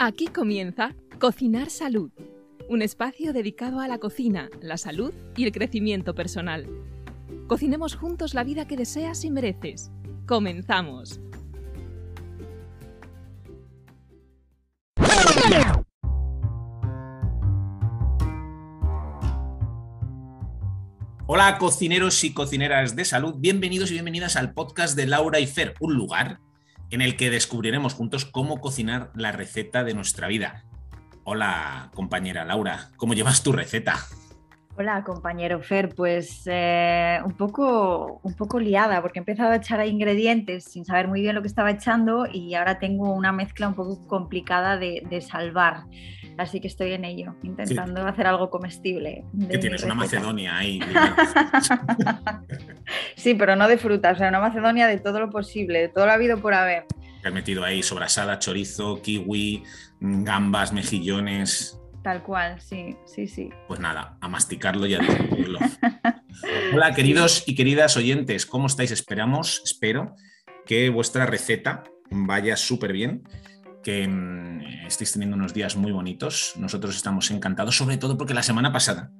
Aquí comienza Cocinar Salud, un espacio dedicado a la cocina, la salud y el crecimiento personal. Cocinemos juntos la vida que deseas y mereces. Comenzamos. Hola cocineros y cocineras de salud, bienvenidos y bienvenidas al podcast de Laura y Fer, un lugar en el que descubriremos juntos cómo cocinar la receta de nuestra vida. Hola compañera Laura, ¿cómo llevas tu receta? Hola compañero Fer, pues eh, un, poco, un poco liada porque he empezado a echar ingredientes sin saber muy bien lo que estaba echando y ahora tengo una mezcla un poco complicada de, de salvar. Así que estoy en ello, intentando hacer algo comestible. Que tienes una Macedonia ahí. sí, pero no de frutas, o sea, una Macedonia de todo lo posible, de todo lo habido por haber. Has metido ahí sobrasada, chorizo, kiwi, gambas, mejillones. Tal cual, sí, sí, sí. Pues nada, a masticarlo y a distribuirlo. Hola, queridos y queridas oyentes, ¿cómo estáis? Esperamos, espero que vuestra receta vaya súper bien que mm, estéis teniendo unos días muy bonitos. Nosotros estamos encantados, sobre todo porque la semana pasada,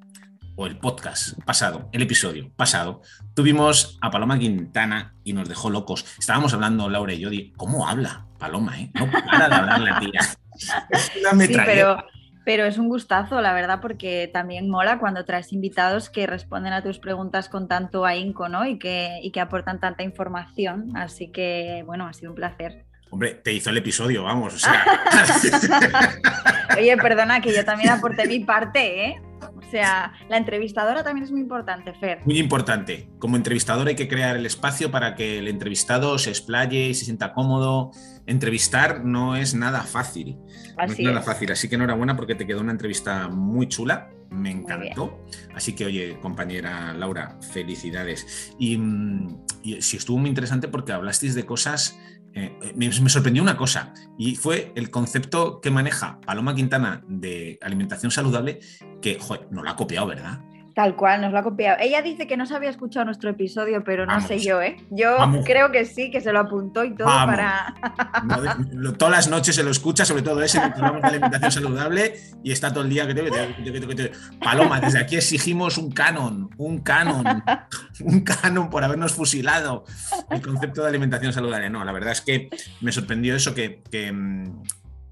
o el podcast pasado, el episodio pasado, tuvimos a Paloma Quintana y nos dejó locos. Estábamos hablando, Laura y yo, de cómo habla Paloma, ¿eh? No para de hablar la tía. sí, pero, pero es un gustazo, la verdad, porque también mola cuando traes invitados que responden a tus preguntas con tanto ahínco, ¿no? Y que, y que aportan tanta información. Así que, bueno, ha sido un placer. Hombre, te hizo el episodio, vamos. O sea. Oye, perdona, que yo también aporté mi parte, ¿eh? O sea, la entrevistadora también es muy importante, Fer. Muy importante. Como entrevistador hay que crear el espacio para que el entrevistado se explaye y se sienta cómodo. Entrevistar no es nada fácil. no es nada fácil. Así que enhorabuena porque te quedó una entrevista muy chula. Me encantó. Así que, oye, compañera Laura, felicidades. Y, mm, y sí estuvo muy interesante porque hablasteis de cosas eh, me, sorprendió una cosa y fue el concepto que maneja Paloma Quintana de alimentación saludable que no lo ha copiado, ¿verdad? Tal cual, nos lo ha copiado. Ella dice que no se había escuchado nuestro episodio, pero no sé yo, ¿eh? Yo creo que sí, que se lo apuntó y todo para. todas las noches se lo escucha, sobre todo ese que hablamos de alimentación saludable y está todo el día que te. Paloma, desde aquí exigimos un canon, un canon, un canon por habernos fusilado el concepto de alimentación saludable. No, la verdad es que me sorprendió eso que, que,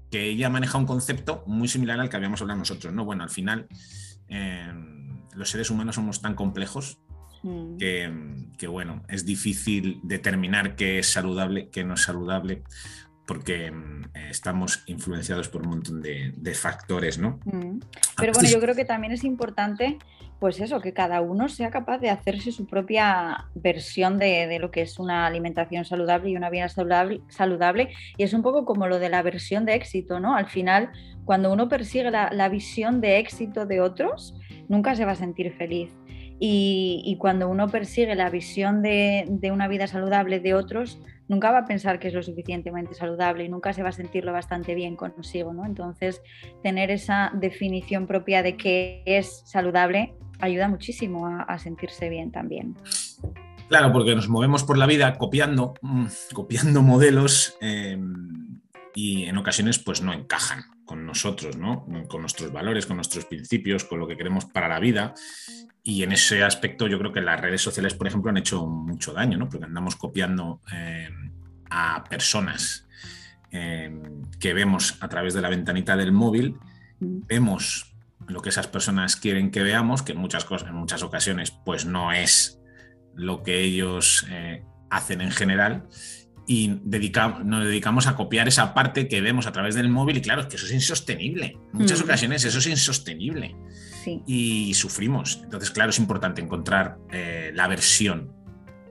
que ella maneja un concepto muy similar al que habíamos hablado nosotros, ¿no? Bueno, al final. Eh, los seres humanos somos tan complejos mm. que, bueno, es difícil determinar qué es saludable, qué no es saludable, porque mm, estamos influenciados por un montón de, factores, ¿no? Mm. Pero bueno, yo creo que también es importante, pues eso, que cada uno sea capaz de hacerse su propia versión de, lo que es una alimentación saludable y una vida saludable, saludable. Y es un poco como lo de la versión de éxito, ¿no? Al final, cuando uno persigue la visión de éxito de otros, nunca se va a sentir feliz. Y, cuando uno persigue la visión de, una vida saludable de otros, nunca va a pensar que es lo suficientemente saludable y nunca se va a sentirlo bastante bien consigo, ¿no? Entonces, tener esa definición propia de qué es saludable ayuda muchísimo a, sentirse bien también. Claro, porque nos movemos por la vida copiando, mm, copiando modelos eh, y en ocasiones pues no encajan con nosotros, ¿no? con nuestros valores, con nuestros principios, con lo que queremos para la vida. Y en ese aspecto yo creo que las redes sociales, por ejemplo, han hecho mucho daño, ¿no? porque andamos copiando eh, a personas eh, que vemos a través de la ventanita del móvil, mm. vemos lo que esas personas quieren que veamos, que en muchas, cosas, en muchas ocasiones pues no es lo que ellos eh, hacen en general y nos dedicamos a copiar esa parte que vemos a través del móvil y claro, es que eso es insostenible. En muchas mm. ocasiones eso es insostenible y sufrimos. Entonces, claro, es importante encontrar eh, la versión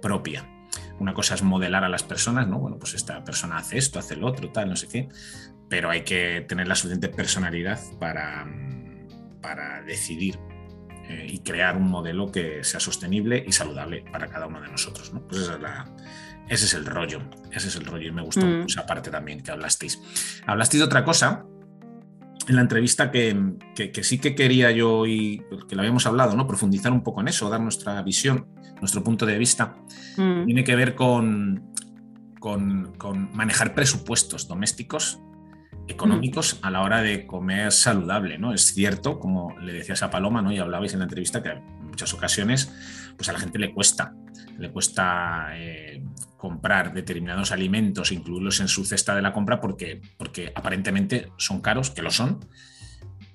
propia. Una cosa es modelar a las personas, ¿no? Bueno, pues esta persona hace esto, hace lo otro, tal, no sé qué, pero hay que tener la suficiente personalidad para, para decidir eh, y crear un modelo que sea sostenible y saludable para cada uno de nosotros, ¿no? Pues esa es la, ese es el rollo, ese es el rollo y me gustó mm. esa parte también que hablasteis. Hablasteis de otra cosa en la entrevista que, sí que quería yo y que lo habíamos hablado, ¿no? Profundizar un poco en eso, dar nuestra visión, nuestro punto de vista. Mm. Tiene que ver con, con, manejar presupuestos domésticos económicos a la hora de comer saludable, ¿no? Es cierto, como le decías a Paloma, ¿no? Y hablabais en la entrevista que en muchas ocasiones, pues a la gente le cuesta, le cuesta eh, comprar determinados alimentos, incluirlos en su cesta de la compra porque, porque aparentemente son caros, que lo son.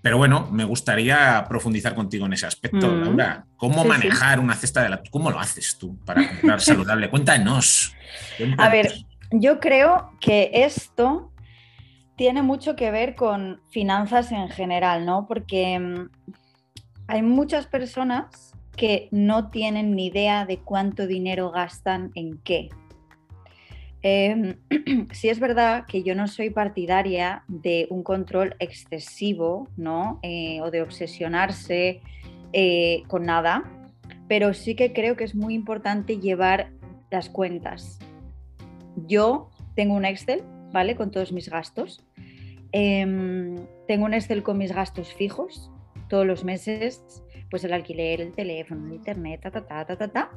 Pero bueno, me gustaría profundizar contigo en ese aspecto, mm. Laura. ¿Cómo manejar una cesta de la... ¿Cómo lo haces tú para comprar saludable? Cuéntanos. A ver, yo creo que esto tiene mucho que ver con finanzas en general, ¿no? Porque mm, hay muchas personas que no tienen ni idea de cuánto dinero gastan en qué. Eh, sí es verdad que yo no soy partidaria de un control excesivo, ¿no? Eh, o de obsesionarse eh, con nada, pero sí que creo que es muy importante llevar las cuentas. Yo tengo un Excel, ¿vale? Con todos mis gastos. Em, tengo un Excel con mis gastos fijos todos los meses, pues el alquiler, el teléfono, el internet, ta, ta, ta, ta, ta, ta.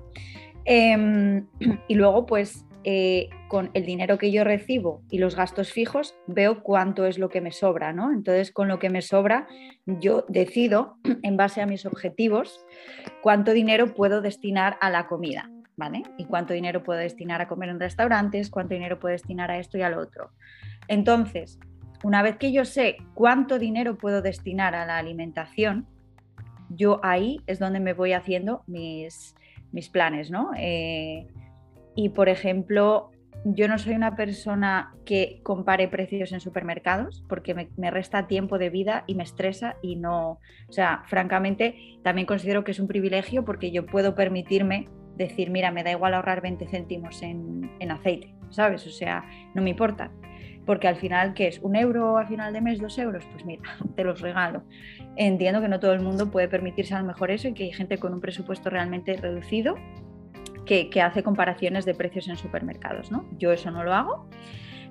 Em, y luego, pues eh, con el dinero que yo recibo y los gastos fijos, veo cuánto es lo que me sobra, ¿no? Entonces, con lo que me sobra, yo decido, en base a mis objetivos, cuánto dinero puedo destinar a la comida, ¿vale? Y cuánto dinero puedo destinar a comer en restaurantes, cuánto dinero puedo destinar a esto y al otro. Entonces, una vez que yo sé cuánto dinero puedo destinar a la alimentación, yo ahí es donde me voy haciendo mis, mis planes, ¿no? Eh, y, por ejemplo, yo no soy una persona que compare precios en supermercados porque me, resta tiempo de vida y me estresa y no, o sea, francamente también considero que es un privilegio porque yo puedo permitirme decir, mira, me da igual ahorrar 20 céntimos en, en aceite, ¿sabes? O sea, no me importa. Porque al final, ¿qué es? ¿Un euro al final de mes? ¿Dos euros? Pues mira, te los regalo. Entiendo que no todo el mundo puede permitirse a lo mejor eso y que hay gente con un presupuesto realmente reducido que, hace comparaciones de precios en supermercados. ¿no? Yo eso no lo hago,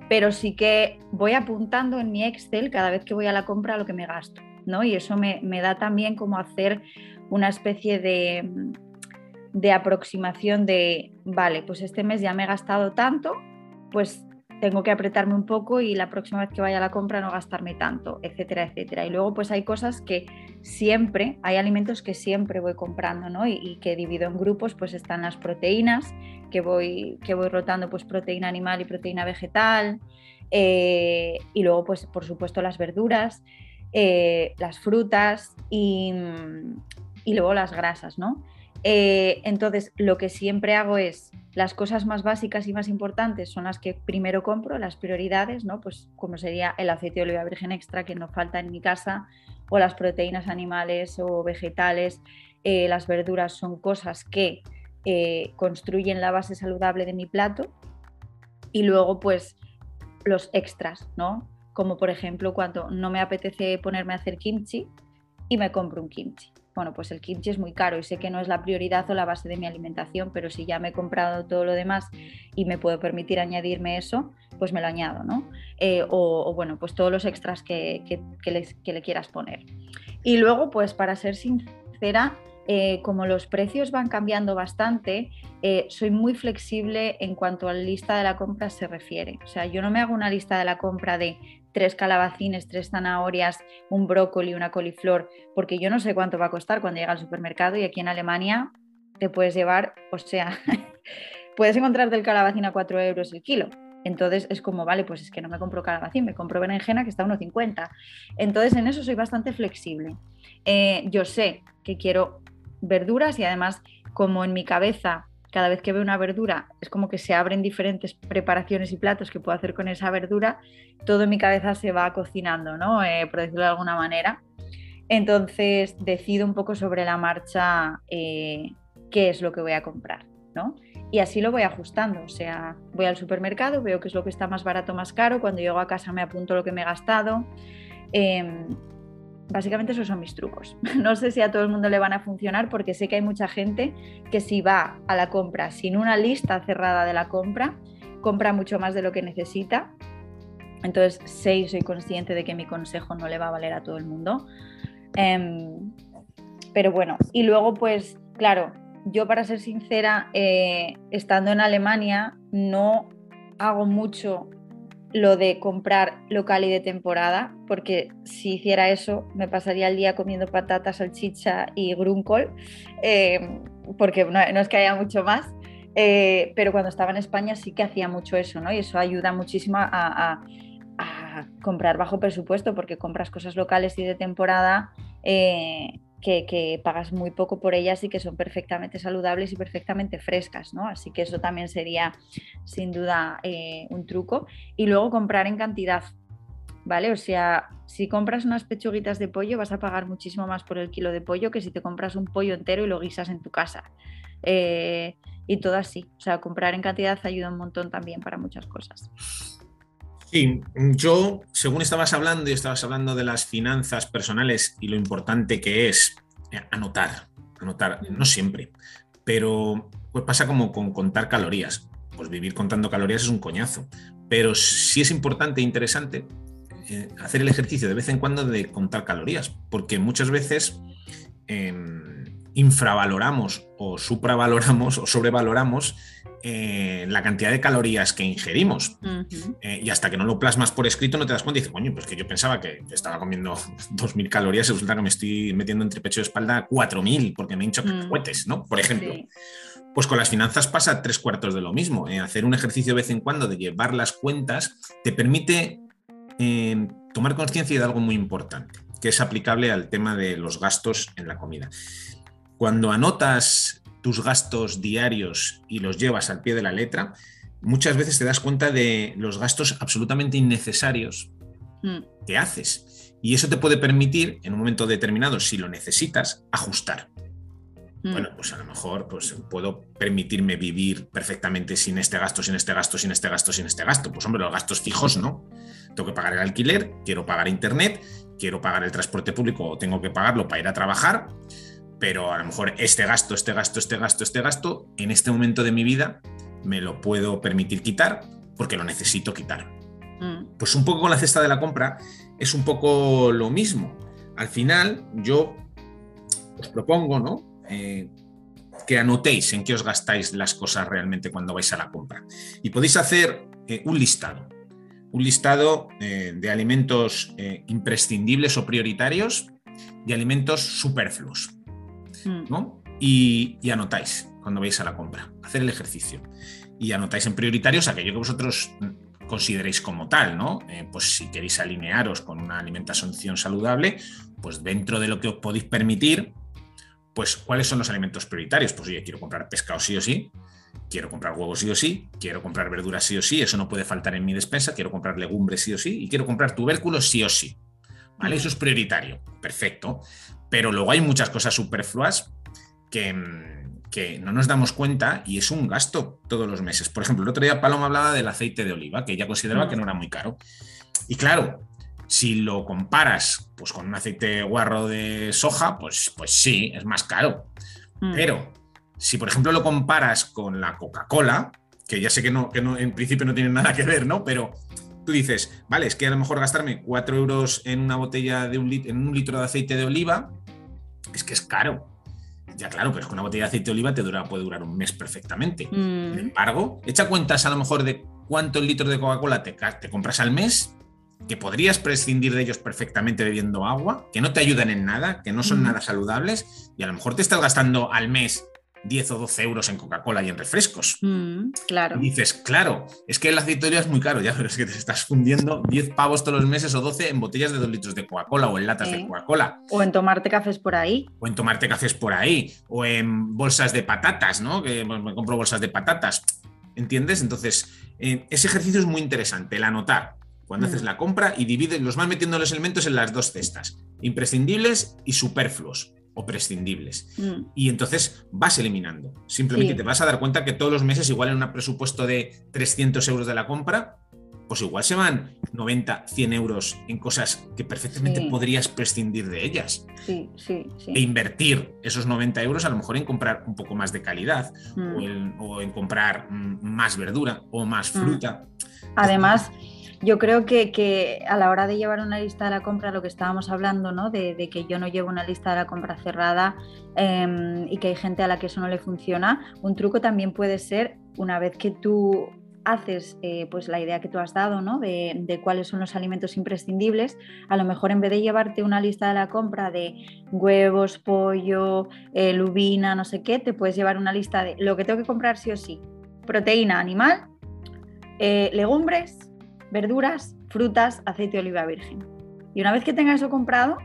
pero sí que voy apuntando en mi Excel cada vez que voy a la compra lo que me gasto. ¿no? Y eso me, da también como hacer una especie de, de aproximación de, vale, pues este mes ya me he gastado tanto, pues tengo que apretarme un poco y la próxima vez que vaya a la compra no gastarme tanto, etcétera, etcétera. Y luego pues hay cosas que siempre, hay alimentos que siempre voy comprando, ¿no? Y, que divido en grupos, pues están las proteínas, que voy, que voy rotando pues proteína animal y proteína vegetal, eh, y luego pues por supuesto las verduras, eh, las frutas y, y luego las grasas, ¿no? Eh, entonces, lo que siempre hago es las cosas más básicas y más importantes son las que primero compro, las prioridades, ¿no? Pues como sería el aceite de oliva virgen extra que no falta en mi casa, o las proteínas animales o vegetales, eh, las verduras son cosas que eh, construyen la base saludable de mi plato. Y luego, pues, los extras, ¿no? Como por ejemplo cuando no me apetece ponerme a hacer kimchi y me compro un kimchi bueno, pues el kimchi es muy caro y sé que no es la prioridad o la base de mi alimentación, pero si ya me he comprado todo lo demás y me puedo permitir añadirme eso, pues me lo añado, ¿no? Eh, o, bueno, pues todos los extras que, le quieras poner. Y luego, pues para ser sincera, eh, como los precios van cambiando bastante, eh, soy muy flexible en cuanto a la lista de la compra se refiere. O sea, yo no me hago una lista de la compra de tres calabacines, tres zanahorias, un brócoli, una coliflor, porque yo no sé cuánto va a costar cuando llega al supermercado y aquí en Alemania te puedes llevar, o sea, puedes encontrarte el calabacín a 4 euros el kilo. Entonces es como, vale, pues es que no me compro calabacín, me compro berenjena que está a 1,50. Entonces en eso soy bastante flexible. Eh, yo sé que quiero verduras y además como en mi cabeza cada vez que veo una verdura es como que se abren diferentes preparaciones y platos que puedo hacer con esa verdura, todo en mi cabeza se va cocinando, ¿no? Eh, por decirlo de alguna manera. Entonces decido un poco sobre la marcha eh, qué es lo que voy a comprar, ¿no? Y así lo voy ajustando, o sea, voy al supermercado, veo qué es lo que está más barato, más caro, cuando llego a casa me apunto lo que me he gastado. Em, básicamente esos son mis trucos. No sé si a todo el mundo le van a funcionar porque sé que hay mucha gente que si va a la compra sin una lista cerrada de la compra, compra mucho más de lo que necesita. Entonces sé y soy consciente de que mi consejo no le va a valer a todo el mundo. Em, pero bueno, y luego pues claro, yo para ser sincera, eh, estando en Alemania no hago mucho lo de comprar local y de temporada, porque si hiciera eso me pasaría el día comiendo patatas, salchicha y grunkohl, eh, porque no, es que haya mucho más, eh, pero cuando estaba en España sí que hacía mucho eso, ¿no? Y eso ayuda muchísimo a, comprar bajo presupuesto, porque compras cosas locales y de temporada. Eh, que, pagas muy poco por ellas y que son perfectamente saludables y perfectamente frescas, ¿no? Así que eso también sería sin duda eh, un truco. Y luego comprar en cantidad, ¿vale? O sea, si compras unas pechuguitas de pollo vas a pagar muchísimo más por el kilo de pollo que si te compras un pollo entero y lo guisas en tu casa. Eh, y todo así. O sea, comprar en cantidad ayuda un montón también para muchas cosas. Sí, yo, según estabas hablando y estabas hablando de las finanzas personales y lo importante que es eh, anotar, anotar, no siempre, pero pues pasa como con contar calorías. Pues vivir contando calorías es un coñazo, pero sí es importante e interesante eh, hacer el ejercicio de vez en cuando de contar calorías, porque muchas veces em, infravaloramos o supravaloramos o sobrevaloramos eh, la cantidad de calorías que ingerimos. Eh, y hasta que no lo plasmas por escrito no te das cuenta y dices, coño, pues que yo pensaba que estaba comiendo 2.000 calorías y resulta que me estoy metiendo entre pecho y espalda 4.000 porque me he hinchado mm. ¿no? Por ejemplo. Pues con las finanzas pasa tres cuartos de lo mismo. Eh, hacer un ejercicio de vez en cuando de llevar las cuentas te permite tomar conciencia de algo muy importante, que es aplicable al tema de los gastos en la comida. Cuando anotas tus gastos diarios y los llevas al pie de la letra, muchas veces te das cuenta de los gastos absolutamente innecesarios mm. que haces. Y eso te puede permitir, en un momento determinado, si lo necesitas, ajustar. Mm. Bueno, pues a lo mejor pues, puedo permitirme vivir perfectamente sin este gasto, sin este gasto, sin este gasto, sin este gasto. Pues hombre, los gastos fijos no. Tengo que pagar el alquiler, quiero pagar internet, quiero pagar el transporte público o tengo que pagarlo para ir a trabajar pero a lo mejor este gasto, este gasto, este gasto, este gasto, en este momento de mi vida me lo puedo permitir quitar porque lo necesito quitar. Mm. Pues un poco con la cesta de la compra es un poco lo mismo. Al final yo os propongo, ¿no? Eh, que anotéis en qué os gastáis las cosas realmente cuando vais a la compra. Y podéis hacer eh, un listado. Un listado eh, de alimentos imprescindibles o prioritarios y alimentos superfluos. Mm. ¿no? Y, anotáis cuando vais a la compra, hacer el ejercicio. Y anotáis en prioritarios aquello que vosotros consideréis como tal, ¿no? Eh, pues si queréis alinearos con una alimentación saludable, pues dentro de lo que os podéis permitir, pues cuáles son los alimentos prioritarios. Pues oye, quiero comprar pescado sí o sí, quiero comprar huevos sí o sí, quiero comprar verduras sí o sí, eso no puede faltar en mi despensa, quiero comprar legumbres sí o sí y quiero comprar tubérculos sí o sí. ¿Vale? Eso es prioritario. Perfecto. Pero luego hay muchas cosas superfluas que, no nos damos cuenta y es un gasto todos los meses. Por ejemplo, el otro día Paloma hablaba del aceite de oliva, que ella consideraba que no era muy caro. Y claro, si lo comparas pues, con un aceite guarro de soja, pues, pues sí, es más caro. Mm. Pero si, por ejemplo, lo comparas con la Coca-Cola, que ya sé que, no, que no, en principio no tiene nada que ver, ¿no? Pero tú dices, vale, es que a lo mejor gastarme 4 euros en una botella de un, en un litro de aceite de oliva es que es caro. Ya claro, pero es que una botella de aceite de oliva te dura, puede durar un mes perfectamente. Mm. Sin embargo, echa cuentas a lo mejor de cuántos litros de Coca-Cola te, te compras al mes, que podrías prescindir de ellos perfectamente bebiendo agua, que no te ayudan en nada, que no son mm. nada saludables, y a lo mejor te estás gastando al mes 10 o 12 euros en Coca-Cola y en refrescos. Mm, claro. Y dices, claro, es que el oliva es muy caro, ya, pero es que te estás fundiendo 10 pavos todos los meses o 12 en botellas de 2 litros de Coca-Cola o en latas de Coca-Cola. O en tomarte cafés por ahí. O en tomarte cafés por ahí. O en bolsas de patatas, ¿no? Que me compro bolsas de patatas. ¿Entiendes? Entonces, eh, ese ejercicio es muy interesante, el anotar cuando haces mm. la compra y divides, los vas metiendo los elementos en las dos cestas, imprescindibles y superfluos o prescindibles. Mm. Y entonces vas eliminando. Simplemente te vas a dar cuenta que todos los meses, igual en un presupuesto de 300 euros de la compra, pues igual se van 90, 100 euros en cosas que perfectamente podrías prescindir de ellas. Sí, sí, e invertir esos 90 euros a lo mejor en comprar un poco más de calidad mm. o, en, comprar mm, más verdura o más fruta. Además, yo creo que, a la hora de llevar una lista de la compra, lo que estábamos hablando, ¿no? De, que yo no llevo una lista de la compra cerrada em, y que hay gente a la que eso no le funciona, un truco también puede ser, una vez que tú haces eh, pues la idea que tú has dado ¿no? de, cuáles son los alimentos imprescindibles, a lo mejor en vez de llevarte una lista de la compra de huevos, pollo, eh, lubina, no sé qué, te puedes llevar una lista de lo que tengo que comprar sí o sí. Proteína animal, eh, legumbres, verduras, frutas, aceite de oliva virgen. Y una vez que tenga eso comprado,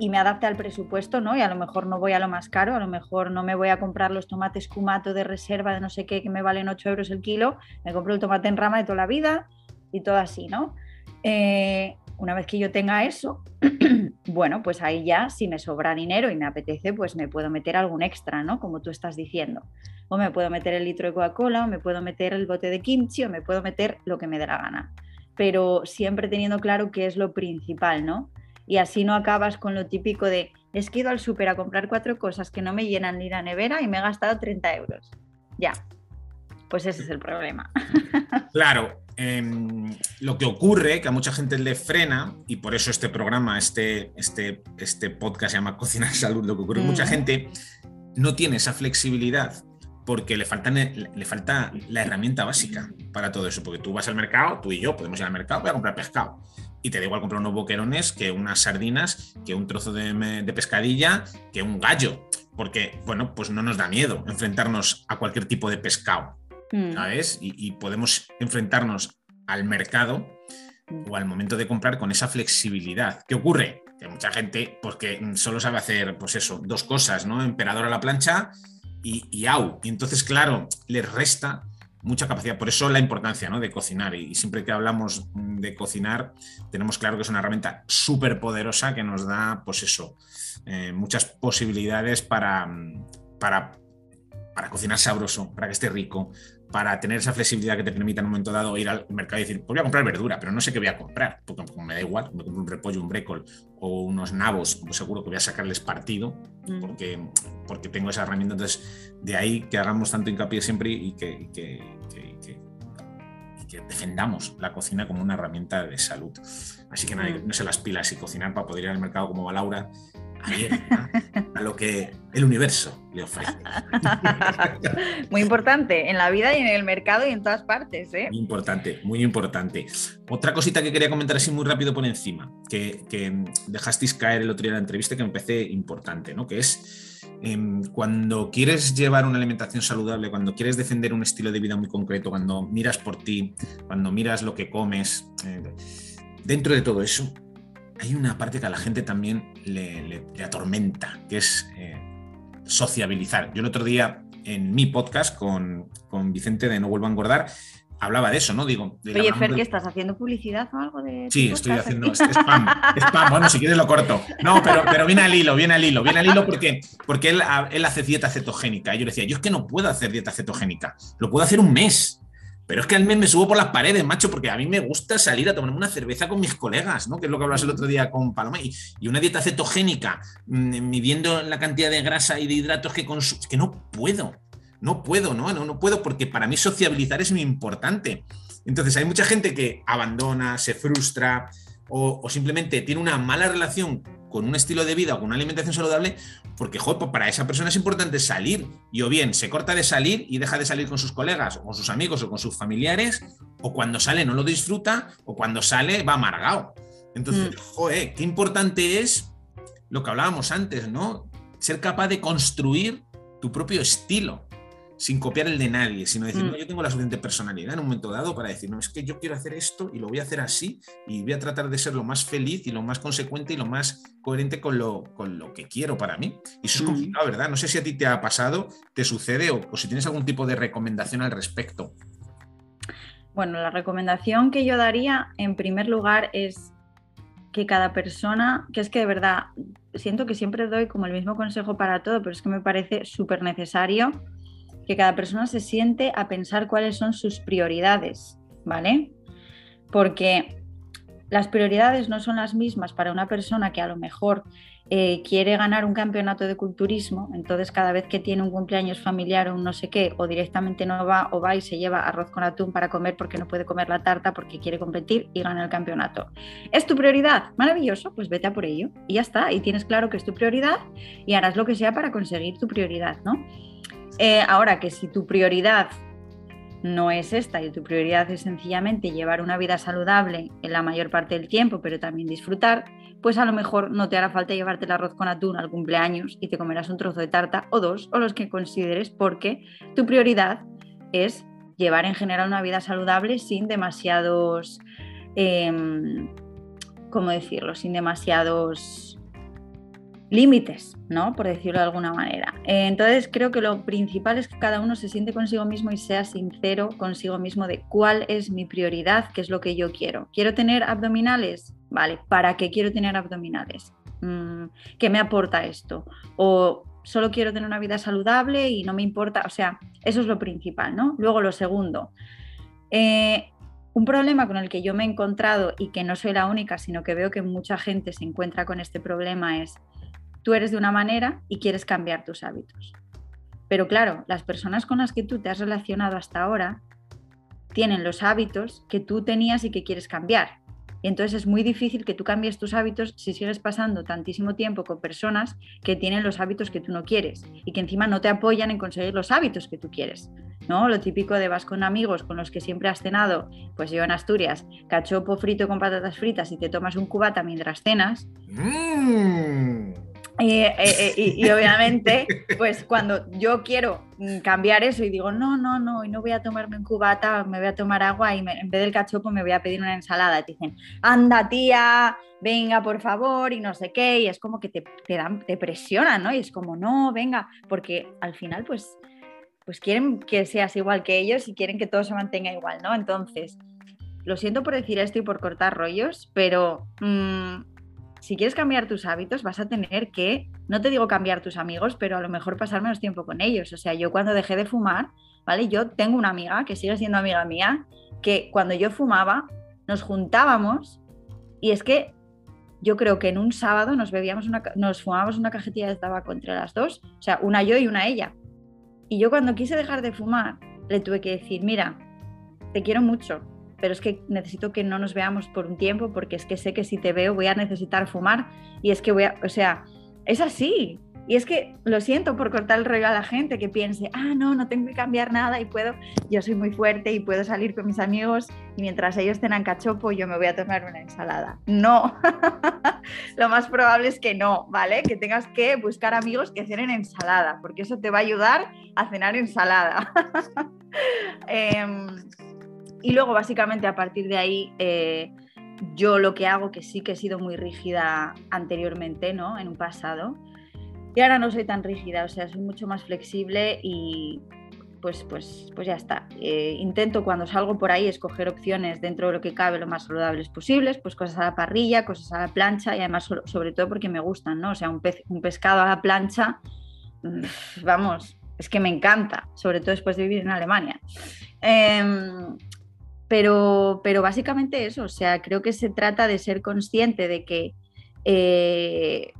y me adapte al presupuesto, ¿no? Y a lo mejor no voy a lo más caro, a lo mejor no me voy a comprar los tomates cumato de reserva de no sé qué que me valen 8 euros el kilo, me compro el tomate en rama de toda la vida y todo así, ¿no? Eh, una vez que yo tenga eso, bueno, pues ahí ya, si me sobra dinero y me apetece, pues me puedo meter algún extra, ¿no? Como tú estás diciendo. O me puedo meter el litro de Coca-Cola, o me puedo meter el bote de kimchi, o me puedo meter lo que me dé la gana. Pero siempre teniendo claro qué es lo principal, ¿no? y así no acabas con lo típico de es que he ido al súper a comprar cuatro cosas que no me llenan ni la nevera y me he gastado 30 euros. Ya, pues ese es el problema. Claro, em, lo que ocurre, que a mucha gente le frena, y por eso este programa, este, este, este podcast se llama Cocinar Salud, lo que ocurre, mucha mm. gente no tiene esa flexibilidad porque le, faltan, le falta la herramienta básica para todo eso, porque tú vas al mercado, tú y yo podemos ir al mercado, voy a comprar pescado y te da igual comprar unos boquerones que unas sardinas, que un trozo de, pescadilla, que un gallo, porque, bueno, pues no nos da miedo enfrentarnos a cualquier tipo de pescado, mm. ¿sabes? Y, podemos enfrentarnos al mercado o al momento de comprar con esa flexibilidad. ¿Qué ocurre? Que mucha gente, porque pues solo sabe hacer, pues eso, dos cosas, ¿no? Emperador a la plancha y, au. Y entonces, claro, les resta mucha capacidad. Por eso la importancia ¿no? de cocinar. Y, siempre que hablamos de cocinar, tenemos claro que es una herramienta súper poderosa que nos da, pues eso, eh, muchas posibilidades para, para, para cocinar sabroso, para que esté rico, para tener esa flexibilidad que te permita en un momento dado ir al mercado y decir, pues voy a comprar verdura, pero no sé qué voy a comprar, porque me da igual, me compro un repollo, un brécol o unos nabos, pues seguro que voy a sacarles partido, mm. porque, porque tengo esa herramienta. Entonces, de ahí que hagamos tanto hincapié siempre y que, que, defendamos la cocina como una herramienta de salud. Así que nadie, no se las pilas y cocinar para poder ir al mercado como va Laura a lo que el universo le ofrece. Muy importante en la vida y en el mercado y en todas partes. ¿eh? Muy importante, muy importante. Otra cosita que quería comentar así muy rápido por encima, que, dejasteis caer el otro día en la entrevista que me parece importante, ¿no? que es em, cuando quieres llevar una alimentación saludable, cuando quieres defender un estilo de vida muy concreto, cuando miras por ti, cuando miras lo que comes, eh, dentro de todo eso, hay una parte que a la gente también le, atormenta, que es eh, sociabilizar. Yo el otro día en mi podcast con, Vicente de No Vuelvo a Engordar, hablaba de eso, ¿no? Digo, Oye, Fer, ¿qué estás haciendo publicidad o algo de.? Sí, estoy haciendo spam, spam. Bueno, si quieres lo corto. No, pero, pero viene al hilo, viene al hilo, viene al hilo porque, porque él, él hace dieta cetogénica. Y yo le decía, yo es que no puedo hacer dieta cetogénica, lo puedo hacer un mes. Pero es que al mes me subo por las paredes, macho, porque a mí me gusta salir a tomarme una cerveza con mis colegas, ¿no? Que es lo que hablas el otro día con Paloma. Y, una dieta cetogénica, mm, midiendo la cantidad de grasa y de hidratos que consumo, que no puedo. No puedo, ¿no? ¿no? No puedo porque para mí sociabilizar es muy importante. Entonces hay mucha gente que abandona, se frustra o, o simplemente tiene una mala relación con un estilo de vida o con una alimentación saludable, porque pues para esa persona es importante salir. Y o bien se corta de salir y deja de salir con sus colegas, o con sus amigos, o con sus familiares, o cuando sale no lo disfruta, o cuando sale va amargado. Entonces, mm. joder, qué importante es lo que hablábamos antes, ¿no? Ser capaz de construir tu propio estilo sin copiar el de nadie, sino decir, mm. no, yo tengo la suficiente personalidad en un momento dado para decir, no, es que yo quiero hacer esto y lo voy a hacer así y voy a tratar de ser lo más feliz y lo más consecuente y lo más coherente con lo, con lo que quiero para mí. Y eso es mm. complicado, ¿verdad? No sé si a ti te ha pasado, te sucede o, si tienes algún tipo de recomendación al respecto. Bueno, la recomendación que yo daría en primer lugar es que cada persona, que es que de verdad siento que siempre doy como el mismo consejo para todo, pero es que me parece súper necesario que cada persona se siente a pensar cuáles son sus prioridades, ¿vale? Porque las prioridades no son las mismas para una persona que a lo mejor eh, quiere ganar un campeonato de culturismo, entonces cada vez que tiene un cumpleaños familiar o un no sé qué, o directamente no va o va y se lleva arroz con atún para comer porque no puede comer la tarta porque quiere competir y gana el campeonato. ¿Es tu prioridad? Maravilloso, pues vete a por ello y ya está, y tienes claro que es tu prioridad y harás lo que sea para conseguir tu prioridad, ¿no? Eh, ahora que si tu prioridad no es esta y tu prioridad es sencillamente llevar una vida saludable en la mayor parte del tiempo, pero también disfrutar, pues a lo mejor no te hará falta llevarte el arroz con atún al cumpleaños y te comerás un trozo de tarta o dos o los que consideres porque tu prioridad es llevar en general una vida saludable sin demasiados, eh, ¿cómo decirlo? Sin demasiados límites, ¿no? Por decirlo de alguna manera. Entonces creo que lo principal es que cada uno se siente consigo mismo y sea sincero consigo mismo de cuál es mi prioridad, qué es lo que yo quiero. ¿Quiero tener abdominales? Vale, ¿para qué quiero tener abdominales? Mm, ¿Qué me aporta esto? O solo quiero tener una vida saludable y no me importa, o sea, eso es lo principal, ¿no? Luego lo segundo, eh, un problema con el que yo me he encontrado y que no soy la única, sino que veo que mucha gente se encuentra con este problema es, tú eres de una manera y quieres cambiar tus hábitos. Pero claro, las personas con las que tú te has relacionado hasta ahora tienen los hábitos que tú tenías y que quieres cambiar. Y entonces es muy difícil que tú cambies tus hábitos si sigues pasando tantísimo tiempo con personas que tienen los hábitos que tú no quieres y que encima no te apoyan en conseguir los hábitos que tú quieres. ¿no? Lo típico de vas con amigos con los que siempre has cenado, pues yo en Asturias, cachopo frito con patatas fritas y te tomas un cubata mientras cenas. Mm. Eh, eh, y, obviamente, pues cuando yo quiero cambiar eso y digo, no, no, no, y no voy a tomarme un cubata, me voy a tomar agua y en vez del cachopo me voy a pedir una ensalada. Te dicen, anda tía, venga por favor y no sé qué, y es como que te, te, dan, te presionan, ¿no? Y es como, no, venga, porque al final pues, pues quieren que seas igual que ellos y quieren que todo se mantenga igual, ¿no? Entonces, lo siento por decir esto y por cortar rollos, pero... Mm, si quieres cambiar tus hábitos, vas a tener que, no te digo cambiar tus amigos, pero a lo mejor pasar menos tiempo con ellos. O sea, yo cuando dejé de fumar, ¿vale? Yo tengo una amiga que sigue siendo amiga mía, que cuando yo fumaba, nos juntábamos y es que yo creo que en un sábado nos bebíamos una, nos fumábamos una cajetilla de tabaco entre las dos, o sea, una yo y una ella. Y yo cuando quise dejar de fumar, le tuve que decir, mira, te quiero mucho, pero es que necesito que no nos veamos por un tiempo porque es que sé que si te veo voy a necesitar fumar y es que voy a, o sea, es así. Y es que lo siento por cortar el rollo a la gente que piense, ah, no, no tengo que cambiar nada y puedo, yo soy muy fuerte y puedo salir con mis amigos y mientras ellos tengan cachopo yo me voy a tomar una ensalada. No, lo más probable es que no, ¿vale? Que tengas que buscar amigos que cenen ensalada, porque eso te va a ayudar a cenar ensalada. eh, y luego, básicamente, a partir de ahí, eh, yo lo que hago, que sí que he sido muy rígida anteriormente, ¿no? En un pasado. Y ahora no soy tan rígida, o sea, soy mucho más flexible y pues, pues, pues ya está. Eh, intento cuando salgo por ahí escoger opciones dentro de lo que cabe lo más saludables posibles, pues cosas a la parrilla, cosas a la plancha y además sobre todo porque me gustan, ¿no? O sea, un, pez, un pescado a la plancha, vamos, es que me encanta, sobre todo después de vivir en Alemania. Em, pero, pero básicamente eso, o sea, creo que se trata de ser consciente de que eh,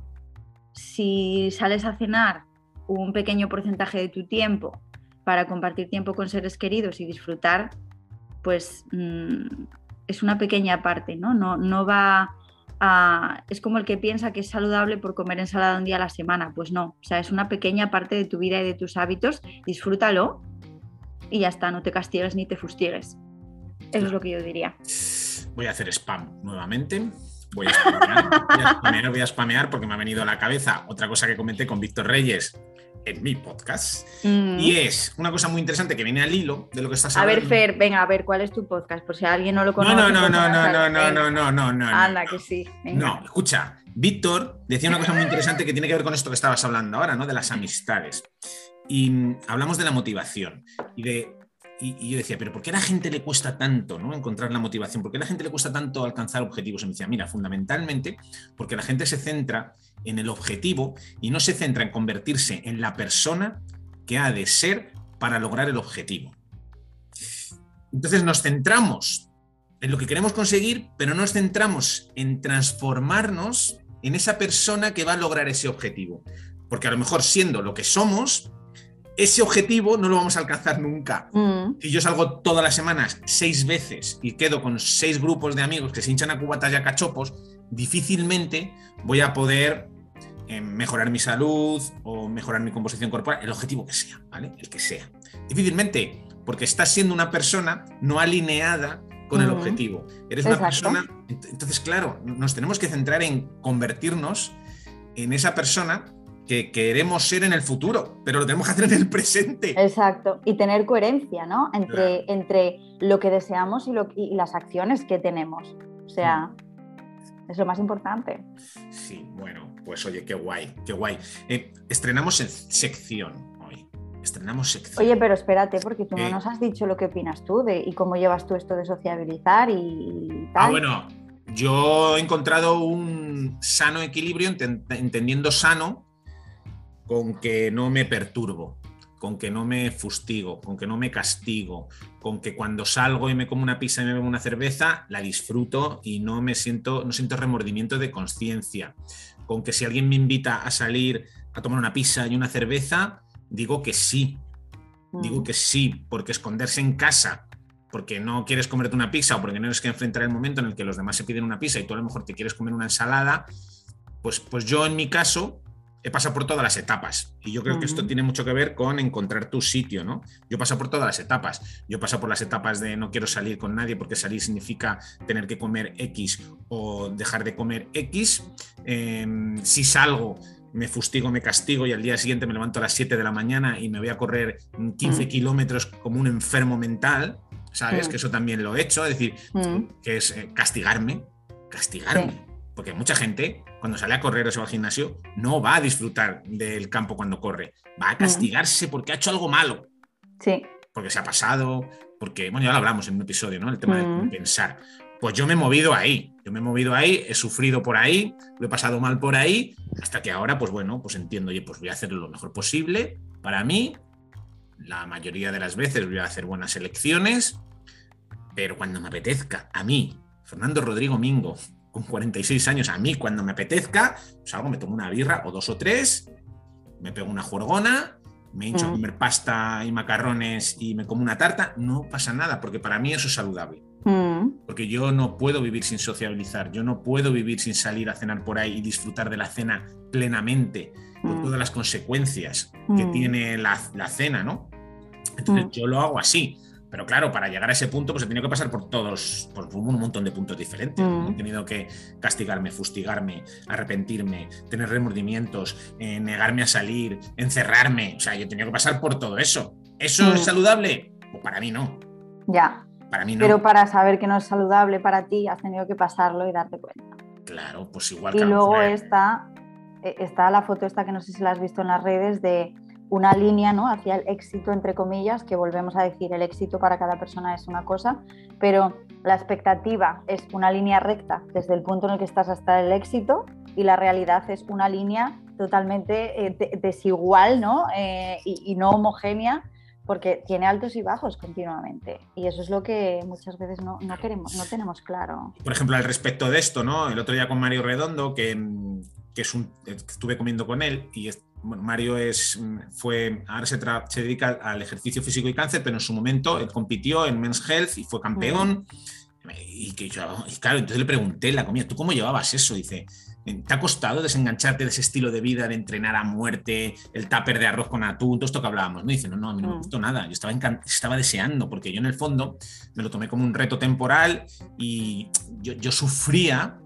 si sales a cenar un pequeño porcentaje de tu tiempo para compartir tiempo con seres queridos y disfrutar, pues mm, es una pequeña parte, ¿no? No, no va a... Es como el que piensa que es saludable por comer ensalada un día a la semana. Pues no, o sea, es una pequeña parte de tu vida y de tus hábitos. Disfrútalo y ya está, no te castigues ni te fustigues. Eso es lo que yo diría. Voy a hacer spam nuevamente. Voy a, spamear, voy, a spamear, porque me ha venido a la cabeza otra cosa que comenté con Víctor Reyes en mi podcast. Mm. Y es una cosa muy interesante que viene al hilo de lo que estás hablando. A ver, Fer, venga, a ver, ¿cuál es tu podcast? Por si alguien no lo conoce. No, no, no, no, no, no, no, no, no, no. Anda, que sí. No, escucha. Víctor decía una cosa muy interesante que tiene que ver con esto que estabas hablando ahora, ¿no? De las amistades. Y hablamos de la motivación y de y, yo decía, pero ¿por qué a la gente le cuesta tanto ¿no? encontrar la motivación? ¿Por qué a la gente le cuesta tanto alcanzar objetivos? Y me decía, mira, fundamentalmente porque la gente se centra en el objetivo y no se centra en convertirse en la persona que ha de ser para lograr el objetivo. Entonces nos centramos en lo que queremos conseguir, pero no nos centramos en transformarnos en esa persona que va a lograr ese objetivo. Porque a lo mejor siendo lo que somos, ese objetivo no lo vamos a alcanzar nunca. Mm. Si yo salgo todas las semanas seis veces y quedo con seis grupos de amigos que se hinchan a cubatas y a cachopos, difícilmente voy a poder eh, mejorar mi salud o mejorar mi composición corporal, el objetivo que sea, ¿vale? El que sea. Difícilmente porque estás siendo una persona no alineada con el objetivo. Eres una persona. Entonces, claro, nos tenemos que centrar en convertirnos en esa persona que queremos ser en el futuro, pero lo tenemos que hacer en el presente. Exacto, y tener coherencia, ¿no? Entre, entre lo que deseamos y, lo, y, las acciones que tenemos. O sea, mm. es lo más importante. Sí, bueno, pues oye, qué guay, qué guay. Eh, estrenamos en sección estrenamos sección. Oye, pero espérate, porque tú no nos has dicho lo que opinas tú de y cómo llevas tú esto de sociabilizar y, tal. Ah, bueno, yo he encontrado un sano equilibrio, entendiendo sano, con que no me perturbo, con que no me fustigo, con que no me castigo, con que cuando salgo y me como una pizza y me bebo una cerveza, la disfruto y no me siento, no siento remordimiento de conciencia, con que si alguien me invita a salir a tomar una pizza y una cerveza, digo que sí. Digo mm. que sí, porque esconderse en casa, porque no quieres comerte una pizza o porque no eres que enfrentar el momento en el que los demás se piden una pizza y tú a lo mejor te quieres comer una ensalada, pues, pues yo en mi caso he pasado por todas las etapas. Y yo creo que esto tiene mucho que ver con encontrar tu sitio, ¿no? Yo paso por todas las etapas. Yo paso por las etapas de no quiero salir con nadie porque salir significa tener que comer X o dejar de comer X. Em, si salgo me fustigo, me castigo y al día siguiente me levanto a las 7 de la mañana y me voy a correr 15 mm. kilómetros como un enfermo mental, ¿sabes? Mm. Que eso también lo he hecho, es decir, mm. que es eh, castigarme, castigarme. Porque mucha gente, cuando sale a correr o se va al gimnasio, no va a disfrutar del campo cuando corre, va a castigarse porque ha hecho algo malo. Sí. Porque se ha pasado, porque, bueno, ya lo hablamos en un episodio, ¿no? El tema de pensar. Pues yo me he movido ahí, yo me he movido ahí, he sufrido por ahí, lo he pasado mal por ahí, hasta que ahora, pues bueno, pues entiendo, oye, pues voy a hacer lo mejor posible para mí. La mayoría de las veces voy a hacer buenas elecciones, pero cuando me apetezca, a mí, Fernando Rodrigo Mingo, con 46 años, a mí cuando me apetezca, pues algo, me tomo una birra o dos o tres, me pego una juergona, me hincho a mm. comer pasta y macarrones y me como una tarta, no pasa nada, porque para mí eso es saludable. Mm. Porque yo no puedo vivir sin sociabilizar, yo no puedo vivir sin salir a cenar por ahí y disfrutar de la cena plenamente, con mm. todas las consecuencias que tiene la, cena, ¿no? Entonces yo lo hago así. Pero claro, para llegar a ese punto, pues he tenido que pasar por todos, por un montón de puntos diferentes. He tenido que castigarme, fustigarme, arrepentirme, tener remordimientos, eh, negarme a salir, encerrarme. O sea, yo he tenido que pasar por todo eso. ¿Eso es saludable? Pues para mí no. Ya. Pero para saber que no es saludable para ti, has tenido que pasarlo y darte cuenta. Claro, pues igual. Y luego está, eh, está la foto esta que no sé si la has visto en las redes de una línea ¿no? hacia el éxito, entre comillas, que volvemos a decir, el éxito para cada persona es una cosa, pero la expectativa es una línea recta desde el punto en el que estás hasta el éxito y la realidad es una línea totalmente eh, desigual ¿no? Eh, y, no homogénea porque tiene altos y bajos continuamente y eso es lo que muchas veces no, queremos, no tenemos claro. Por ejemplo, al respecto de esto, ¿no? El otro día con Mario Redondo, que, es un, estuve comiendo con él y Mario es, fue, ahora se, se, dedica al ejercicio físico y cáncer, pero en su momento él compitió en Men's Health y fue campeón. Y, que yo, y claro, entonces le pregunté la comida, ¿tú cómo llevabas eso? Dice, ¿Te ha costado desengancharte de ese estilo de vida, de entrenar a muerte, el tupper de arroz con atún, todo esto que hablábamos? Me dice, no, no, a mí no me mm. gustó nada. Yo estaba, estaba deseando, porque yo en el fondo me lo tomé como un reto temporal y yo, sufría,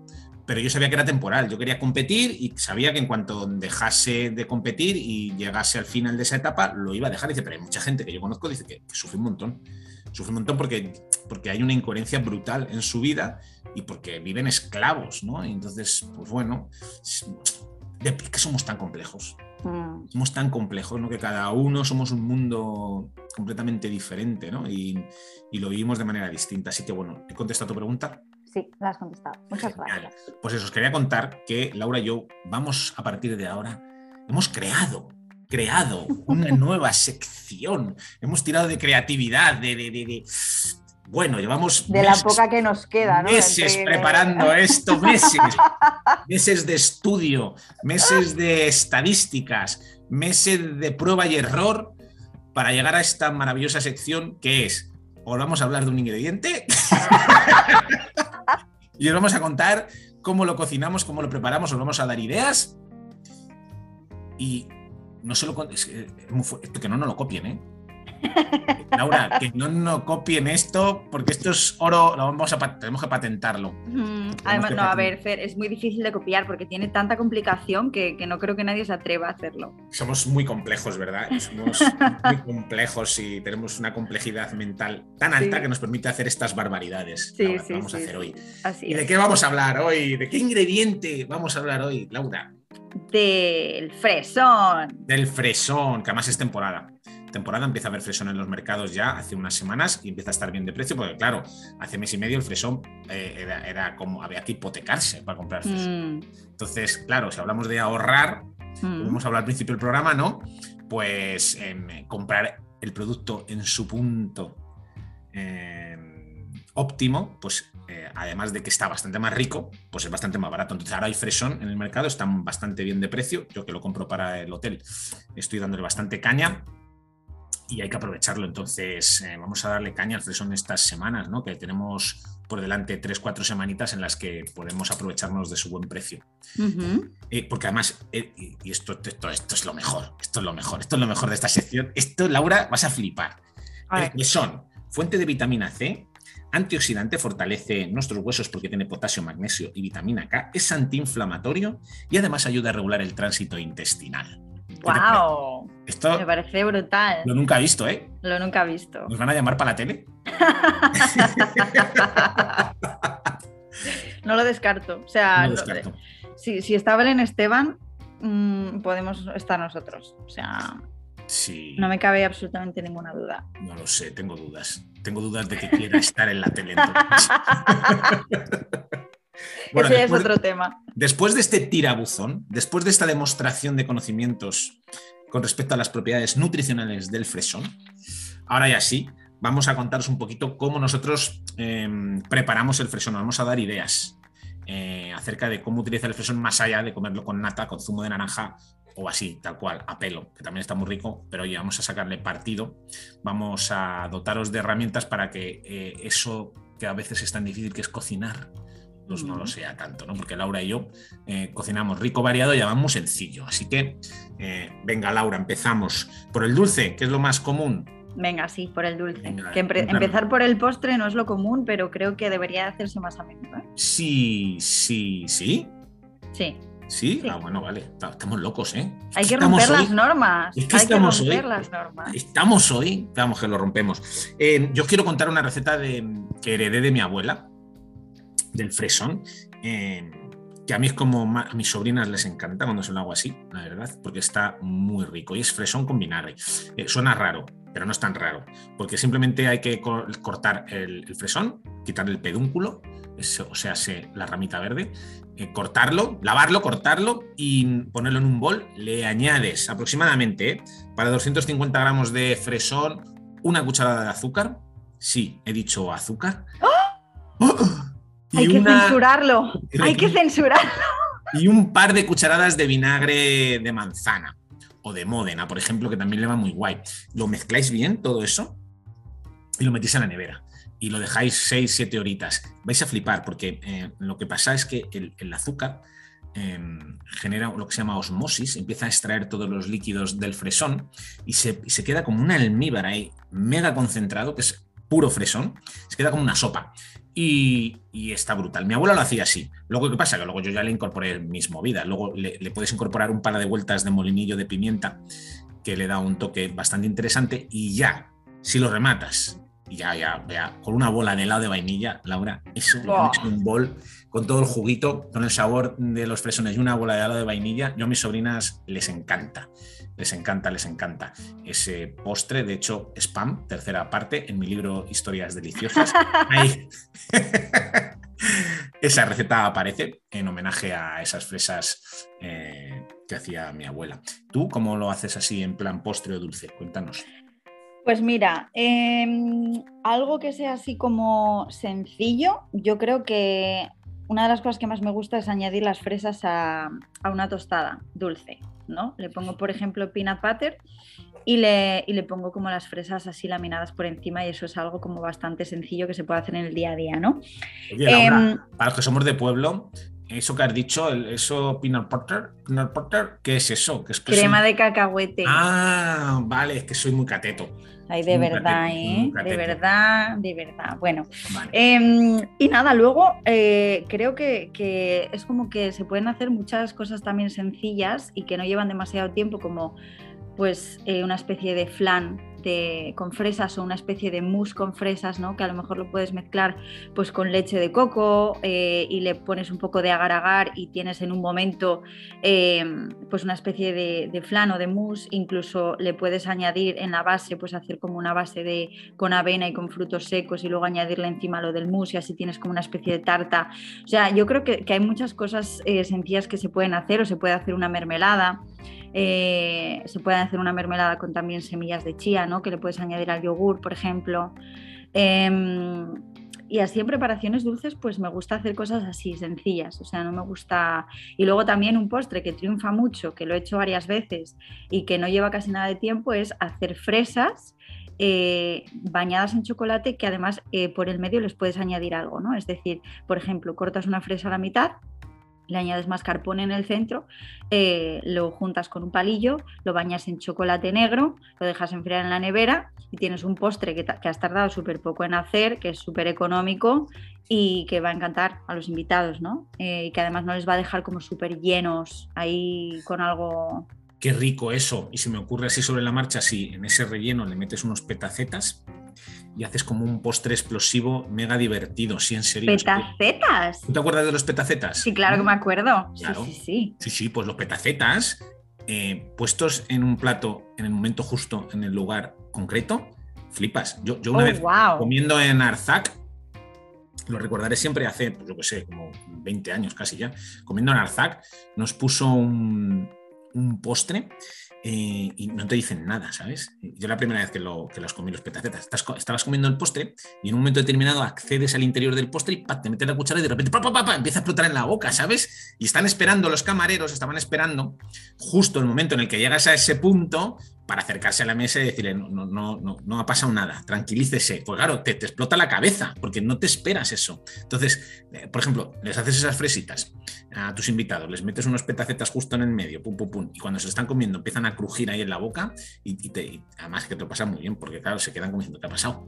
pero yo sabía que era temporal. Yo quería competir y sabía que en cuanto dejase de competir y llegase al final de esa etapa, lo iba a dejar. dice, pero hay mucha gente que yo conozco dice que, que sufre un montón. Sufre un montón porque, porque hay una incoherencia brutal en su vida y porque viven esclavos, ¿no? entonces, pues bueno, ¿de qué somos tan complejos? Mm. Somos tan complejos, ¿no? Que cada uno somos un mundo completamente diferente, ¿no? Y, lo vivimos de manera distinta. Así que bueno, ¿he contestado tu pregunta? Sí, la has contestado. Muchas gracias. Pues eso, os quería contar que Laura y yo vamos a partir de ahora, hemos creado creado una nueva sección. Hemos tirado de creatividad, de, bueno, llevamos. De la poca que nos queda, ¿no? Meses preparando esto, meses. meses de estudio, meses de estadísticas, meses de prueba y error para llegar a esta maravillosa sección que es: os vamos a hablar de un ingrediente y os vamos a contar cómo lo cocinamos, cómo lo preparamos, os vamos a dar ideas y no solo. Es que, que no nos lo copien, ¿eh? Laura, que no nos copien esto, porque esto es oro, lo vamos a tenemos que patentarlo. Además, no, a ver, Fer, es muy difícil de copiar porque tiene tanta complicación que, no creo que nadie se atreva a hacerlo. Somos muy complejos, ¿verdad? Somos muy complejos y tenemos una complejidad mental tan alta que nos permite hacer estas barbaridades. Sí, sí, vamos a hacer hoy. ¿Y de qué vamos a hablar hoy? ¿De qué ingrediente vamos a hablar hoy, Laura? Del fresón. Del fresón, que además es temporada temporada empieza a haber fresón en los mercados ya hace unas semanas y empieza a estar bien de precio, porque claro, hace mes y medio el fresón eh, era, como había que hipotecarse para comprar fresón. Mm. Entonces, claro, si hablamos de ahorrar, mm. como hablar al principio del programa, ¿no? Pues em, comprar el producto en su punto em, óptimo, pues eh, además de que está bastante más rico, pues es bastante más barato. Entonces ahora hay fresón en el mercado, están bastante bien de precio. Yo que lo compro para el hotel, estoy dándole bastante caña y hay que aprovecharlo. Entonces, eh, vamos a darle caña al fresón estas semanas, ¿no? Que tenemos por delante tres, cuatro semanitas en las que podemos aprovecharnos de su buen precio. Eh, porque además, eh, y esto, esto, esto, es lo mejor, esto es lo mejor, esto es lo mejor de esta sección. Esto, Laura, vas a flipar. son fuente de vitamina C, antioxidante, fortalece nuestros huesos porque tiene potasio, magnesio y vitamina K, es antiinflamatorio y además ayuda a regular el tránsito intestinal. ¡Wow! Esto me parece brutal. Lo nunca he visto, ¿eh? Lo nunca he visto. ¿Nos van a llamar para la tele? no lo descarto. O sea, si, si, está Belén Esteban, mm, podemos estar nosotros. O sea, sí. no me cabe absolutamente ninguna duda. No lo sé, tengo dudas. Tengo dudas de que quiera estar en la tele. Ese es otro tema. Después de este tirabuzón, después de esta demostración de conocimientos con respecto a las propiedades nutricionales del fresón, ahora ya sí, vamos a contaros un poquito cómo nosotros em, preparamos el fresón. Vamos a dar ideas eh, acerca de cómo utilizar el fresón más allá de comerlo con nata, con zumo de naranja o así, tal cual, a pelo, que también está muy rico, pero oye, vamos a sacarle partido. Vamos a dotaros de herramientas para que eh, eso que a veces es tan difícil que es cocinar, pues no lo sea tanto, ¿no? Porque Laura y yo eh, cocinamos rico, variado y llamamos sencillo. Así que, eh, venga, Laura, empezamos por el dulce, que es lo más común. Venga, sí, por el dulce. que empezar por el postre no es lo común, pero creo que debería hacerse más a menudo. ¿eh? Sí, sí, sí. Sí. ¿Sí? Ah, bueno, vale. Estamos locos, ¿eh? Hay que romper las normas. Hay que romper las normas. Estamos hoy, vamos que lo rompemos. yo quiero contar una receta de, que heredé de mi abuela, del fresón, eh, que a mí es como a mis sobrinas les encanta cuando se lo hago así, la verdad, porque está muy rico y es fresón con vinagre. Eh, suena raro, pero no es tan raro, porque simplemente hay que cortar el, fresón, quitar el pedúnculo, o sea, la ramita verde, eh, cortarlo, lavarlo, cortarlo y ponerlo en un bol. Le añades aproximadamente, para 250 gramos de fresón, una cucharada de azúcar. Sí, he dicho azúcar. ¡Oh! Hay que censurarlo, hay que censurarlo. Y un par de cucharadas de vinagre de manzana o de Módena, por ejemplo, que también le va muy guay. Lo mezcláis bien todo eso y lo metéis en la nevera y lo dejáis 6, 7 horitas. Vais a flipar porque eh, lo que pasa es que el, azúcar em, genera lo que se llama osmosis, empieza a extraer todos los líquidos del fresón y se, y se queda como un almíbar ahí, mega concentrado, que es puro fresón, se queda como una sopa. Y, está brutal. Mi abuela lo hacía así. Luego, ¿qué pasa? Que luego yo ya le incorporé mis movidas. Luego le, puedes incorporar un par de vueltas de molinillo de pimienta que le da un toque bastante interesante. Y ya, si lo rematas, ya, ya, ya, con una bola de helado de vainilla, Laura, es un bol con todo el juguito, con el sabor de los fresones y una bola de helado de vainilla. Yo a mis sobrinas les encanta. Les encanta, les encanta ese postre. De hecho, spam, tercera parte, en mi libro Historias Deliciosas. Esa receta aparece en homenaje a esas fresas eh, que hacía mi abuela. ¿Tú cómo lo haces así en plan postre o dulce? Cuéntanos. Pues mira, em, algo que sea así como sencillo, yo creo que una de las cosas que más me gusta es añadir las fresas a una tostada dulce. ¿no? Le pongo, por ejemplo, peanut butter y le, le, pongo como las fresas así laminadas por encima y eso es algo como bastante sencillo que se puede hacer en el día a día, ¿no? Em, para los que somos de pueblo, eso que has dicho, eso peanut butter, peanut butter, ¿qué es eso? ¿Qué es Crema de cacahuete. Ah, vale, es que soy muy cateto. Ay, de verdad, ¿eh? De verdad, de verdad. Bueno, em, y nada, luego eh, creo que, que, es como que se pueden hacer muchas cosas también sencillas y que no llevan demasiado tiempo, como pues eh, una especie de flan con fresas o una especie de mousse con fresas, ¿no? que a lo mejor lo puedes mezclar pues, con leche de coco eh, y le pones un poco de agar-agar y tienes en un momento em, pues una especie de, flan o de mousse, incluso le puedes añadir en la base, pues hacer como una base de, con avena y con frutos secos y luego añadirle encima lo del mousse y así tienes como una especie de tarta. O sea, yo creo que, hay muchas cosas eh, sencillas que se pueden hacer o se puede hacer una mermelada. Eh, se puede hacer una mermelada con también semillas de chía, ¿no? que le puedes añadir al yogur, por ejemplo. Em, y así en preparaciones dulces, pues me gusta hacer cosas así, sencillas. O sea, no me gusta. Y luego también un postre que triunfa mucho, que lo he hecho varias veces y que no lleva casi nada de tiempo, es hacer fresas. Eh, bañadas en chocolate que además eh, por el medio les puedes añadir algo, ¿no? Es decir, por ejemplo, cortas una fresa a la mitad, le añades mascarpone en el centro, eh, lo juntas con un palillo, lo bañas en chocolate negro, lo dejas enfriar en la nevera y tienes un postre que, has tardado súper poco en hacer, que es súper económico y que va a encantar a los invitados, ¿no? Eh, y que además no les va a dejar como súper llenos ahí con algo... Qué rico eso. Y se me ocurre así sobre la marcha, si en ese relleno le metes unos petacetas, y haces como un postre explosivo mega divertido, sí, en serio. ¿Petacetas? ¿Tú te acuerdas de los petacetas? Sí, claro que me acuerdo. Sí, sí, sí. Sí, sí, pues los petacetas eh, puestos en un plato en el momento justo, en el lugar concreto, flipas. Yo, yo una oh, vez comiendo en Arzac, lo recordaré siempre hace, pues yo qué sé, como 20 años casi ya, comiendo en Arzac, nos puso un, un postre eh, y no te dicen nada, ¿sabes? Yo la primera vez que, lo, que los comí los petacetas, estás, estabas comiendo el postre y en un momento determinado accedes al interior del postre y te metes la cuchara y de repente pa, empieza a explotar en la boca, ¿sabes? Y están esperando, los camareros estaban esperando justo el momento en el que llegas a ese punto para acercarse a la mesa y decirle, no, no, no, no, ha pasado nada, tranquilícese. Pues claro, te, te, explota la cabeza, porque no te esperas eso. Entonces, eh, por ejemplo, les haces esas fresitas a tus invitados, les metes unos petacetas justo en el medio, pum, pum, pum, y cuando se están comiendo empiezan a crujir ahí en la boca, y, te, además que te lo pasa muy bien, porque claro, se quedan comiendo, ¿qué ha pasado?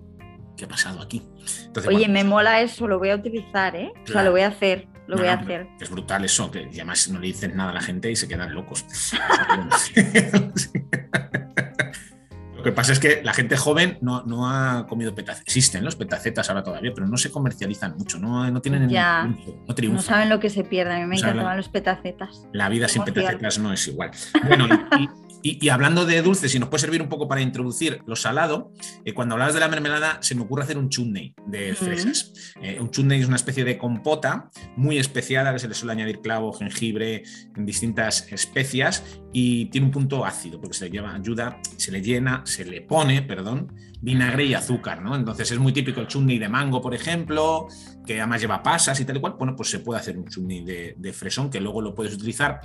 ¿Qué ha pasado aquí? Oye, me mola eso, lo voy a utilizar, ¿eh? O sea, lo voy a hacer, lo voy a hacer. Es brutal eso, que además no le dicen nada a la gente y se quedan locos. Lo que pasa es que la gente joven no, no ha comido petacetas. Existen los petacetas ahora todavía, pero no se comercializan mucho, no, no tienen ya, no triunfan. No saben lo que se pierde. A mí me encantan los petacetas. La vida sin petacetas no es igual. Bueno, y, y, hablando de dulces, si nos puede servir un poco para introducir lo salado, eh, cuando hablabas de la mermelada, se me ocurre hacer un chutney de fresas. Eh, un chutney es una especie de compota muy especial, a que se le suele añadir clavo, jengibre, en distintas especias y tiene un punto ácido, porque se le lleva ayuda, se le llena, se le pone, perdón, vinagre y azúcar, ¿no? Entonces es muy típico el chutney de mango, por ejemplo, que además lleva pasas y tal y cual. Bueno, pues se puede hacer un chutney de, de fresón que luego lo puedes utilizar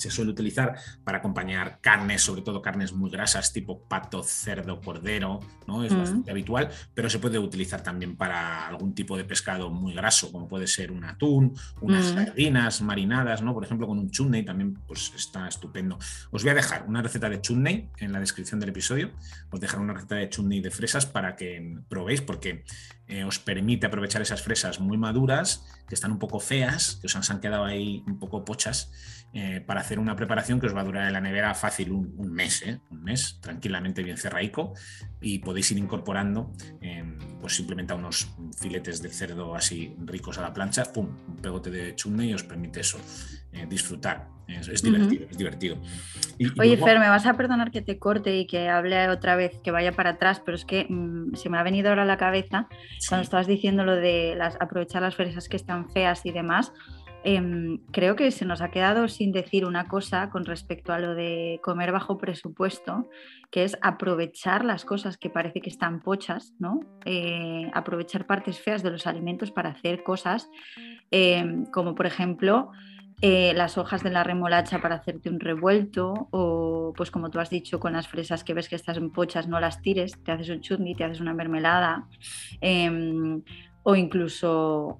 se suele utilizar para acompañar carnes, sobre todo carnes muy grasas, tipo pato, cerdo, cordero, ¿no? Es mm. bastante habitual, pero se puede utilizar también para algún tipo de pescado muy graso, como puede ser un atún, unas mm. sardinas marinadas, ¿no? Por ejemplo, con un chutney también pues está estupendo. Os voy a dejar una receta de chutney en la descripción del episodio. Os dejaré una receta de chutney de fresas para que probéis, porque eh, os permite aprovechar esas fresas muy maduras, que están un poco feas, que os han quedado ahí un poco pochas eh, para hacer una preparación que os va a durar en la nevera fácil un, mes, ¿eh? un mes, tranquilamente bien cerraico, y podéis ir incorporando em, pues simplemente a unos filetes de cerdo así ricos a la plancha, pum, un pegote de chutney y os permite eso, eh, disfrutar. Es, divertido, es divertido. Oye, Fer, me vas a perdonar que te corte y que hable otra vez, que vaya para atrás, pero es que mm, se me ha venido ahora a la cabeza cuando estabas diciendo lo de las, aprovechar las fresas que están feas y demás. Em, creo que se nos ha quedado sin decir una cosa con respecto a lo de comer bajo presupuesto, que es aprovechar las cosas que parece que están pochas, ¿no? Eh, aprovechar partes feas de los alimentos para hacer cosas em, como por ejemplo eh, las hojas de la remolacha para hacerte un revuelto o pues como tú has dicho con las fresas que ves que están pochas no las tires, te haces un chutney, te haces una mermelada em, o incluso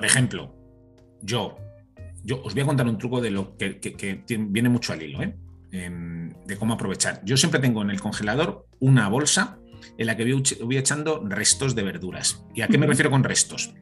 Por ejemplo, yo, yo os voy a contar un truco de lo que, viene mucho al hilo, ¿eh? em, de cómo aprovechar. Yo siempre tengo en el congelador una bolsa en la que voy, echando restos de verduras. ¿Y a qué me refiero con restos?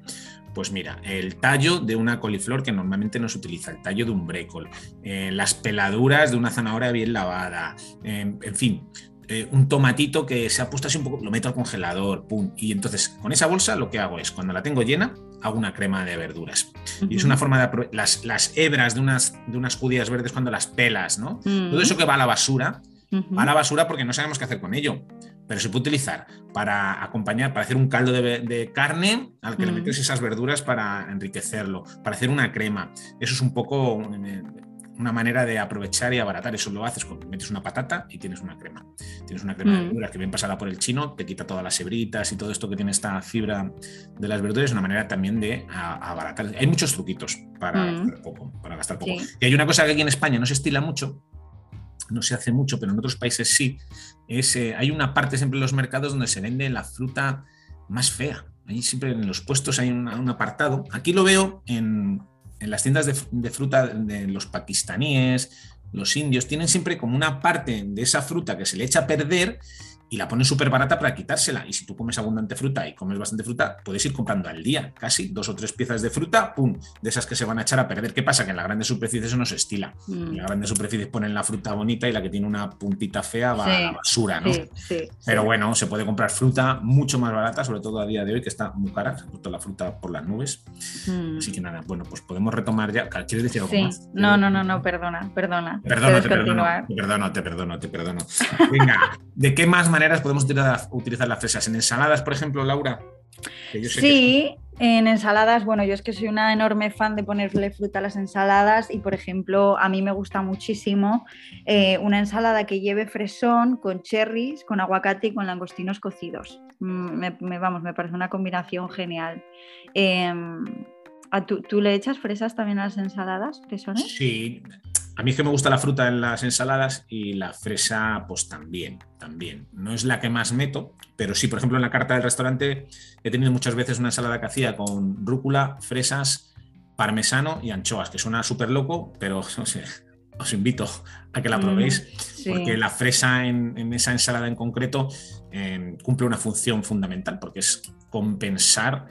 Pues mira, el tallo de una coliflor que normalmente no se utiliza, el tallo de un brécol, eh, las peladuras de una zanahoria bien lavada, em, en fin, eh, un tomatito que se ha puesto así un poco, lo meto al congelador, pum. Y entonces con esa bolsa lo que hago es, cuando la tengo llena, hago una crema de verduras. Y es una forma de las, las hebras de unas, de unas judías verdes cuando las pelas, ¿no? Todo eso que va a la basura, va a la basura porque no sabemos qué hacer con ello. Pero se puede utilizar para acompañar, para hacer un caldo de, carne al que le metes esas verduras para enriquecerlo, para hacer una crema. Eso es un poco eh, una manera de aprovechar y abaratar. Eso lo haces cuando metes una patata y tienes una crema. Tienes una crema de mm. verduras que bien pasada por el chino, te quita todas las hebritas y todo esto que tiene esta fibra de las verduras. Es una manera también de abaratar. Hay muchos truquitos para, mm. gastar, poco, para gastar poco. Y hay una cosa que aquí en España no se estila mucho, no se hace mucho, pero en otros países sí. Es, eh, hay una parte siempre en los mercados donde se vende la fruta más fea. Ahí siempre en los puestos hay un apartado. Aquí lo veo en, en las tiendas de, fruta de los pakistaníes, los indios, tienen siempre como una parte de esa fruta que se le echa a perder y la ponen súper barata para quitársela. Y si tú comes abundante fruta y comes bastante fruta, puedes ir comprando al día casi dos o tres piezas de fruta, ¡pum! De esas que se van a echar a perder. ¿Qué pasa? Que en las grandes superficies eso no se estila. En las mm. grandes superficies ponen la fruta bonita y la que tiene una puntita fea va a la basura, ¿no? Pero bueno, se puede comprar fruta mucho más barata, sobre todo a día de hoy, que está muy cara, ha la fruta por las nubes. Mm. Así que nada, bueno, pues podemos retomar ya. ¿Quieres decir algo más? No, no, no, no, perdona, perdona. Perdona, te perdono, te perdono, te perdono, te perdono. Venga, ¿de qué más maneras podemos utilizar, las fresas? ¿En ensaladas, por ejemplo, Laura? sí, en ensaladas, bueno, yo es que soy una enorme fan de ponerle fruta a las ensaladas y, por ejemplo, a mí me gusta muchísimo eh, una ensalada que lleve fresón con cherries, con aguacate y con langostinos cocidos. Mm, me, vamos, me parece una combinación genial. Em, ¿tú, ¿tú, le echas fresas también a las ensaladas, fresones? Sí, a mí es que me gusta la fruta en las ensaladas y la fresa, pues también, también. No es la que más meto, pero sí, por ejemplo, en la carta del restaurante he tenido muchas veces una ensalada que hacía con rúcula, fresas, parmesano y anchoas, que suena súper loco, pero no sé, os invito a que la mm, probéis, porque la fresa en, esa ensalada en concreto eh, cumple una función fundamental, porque es compensar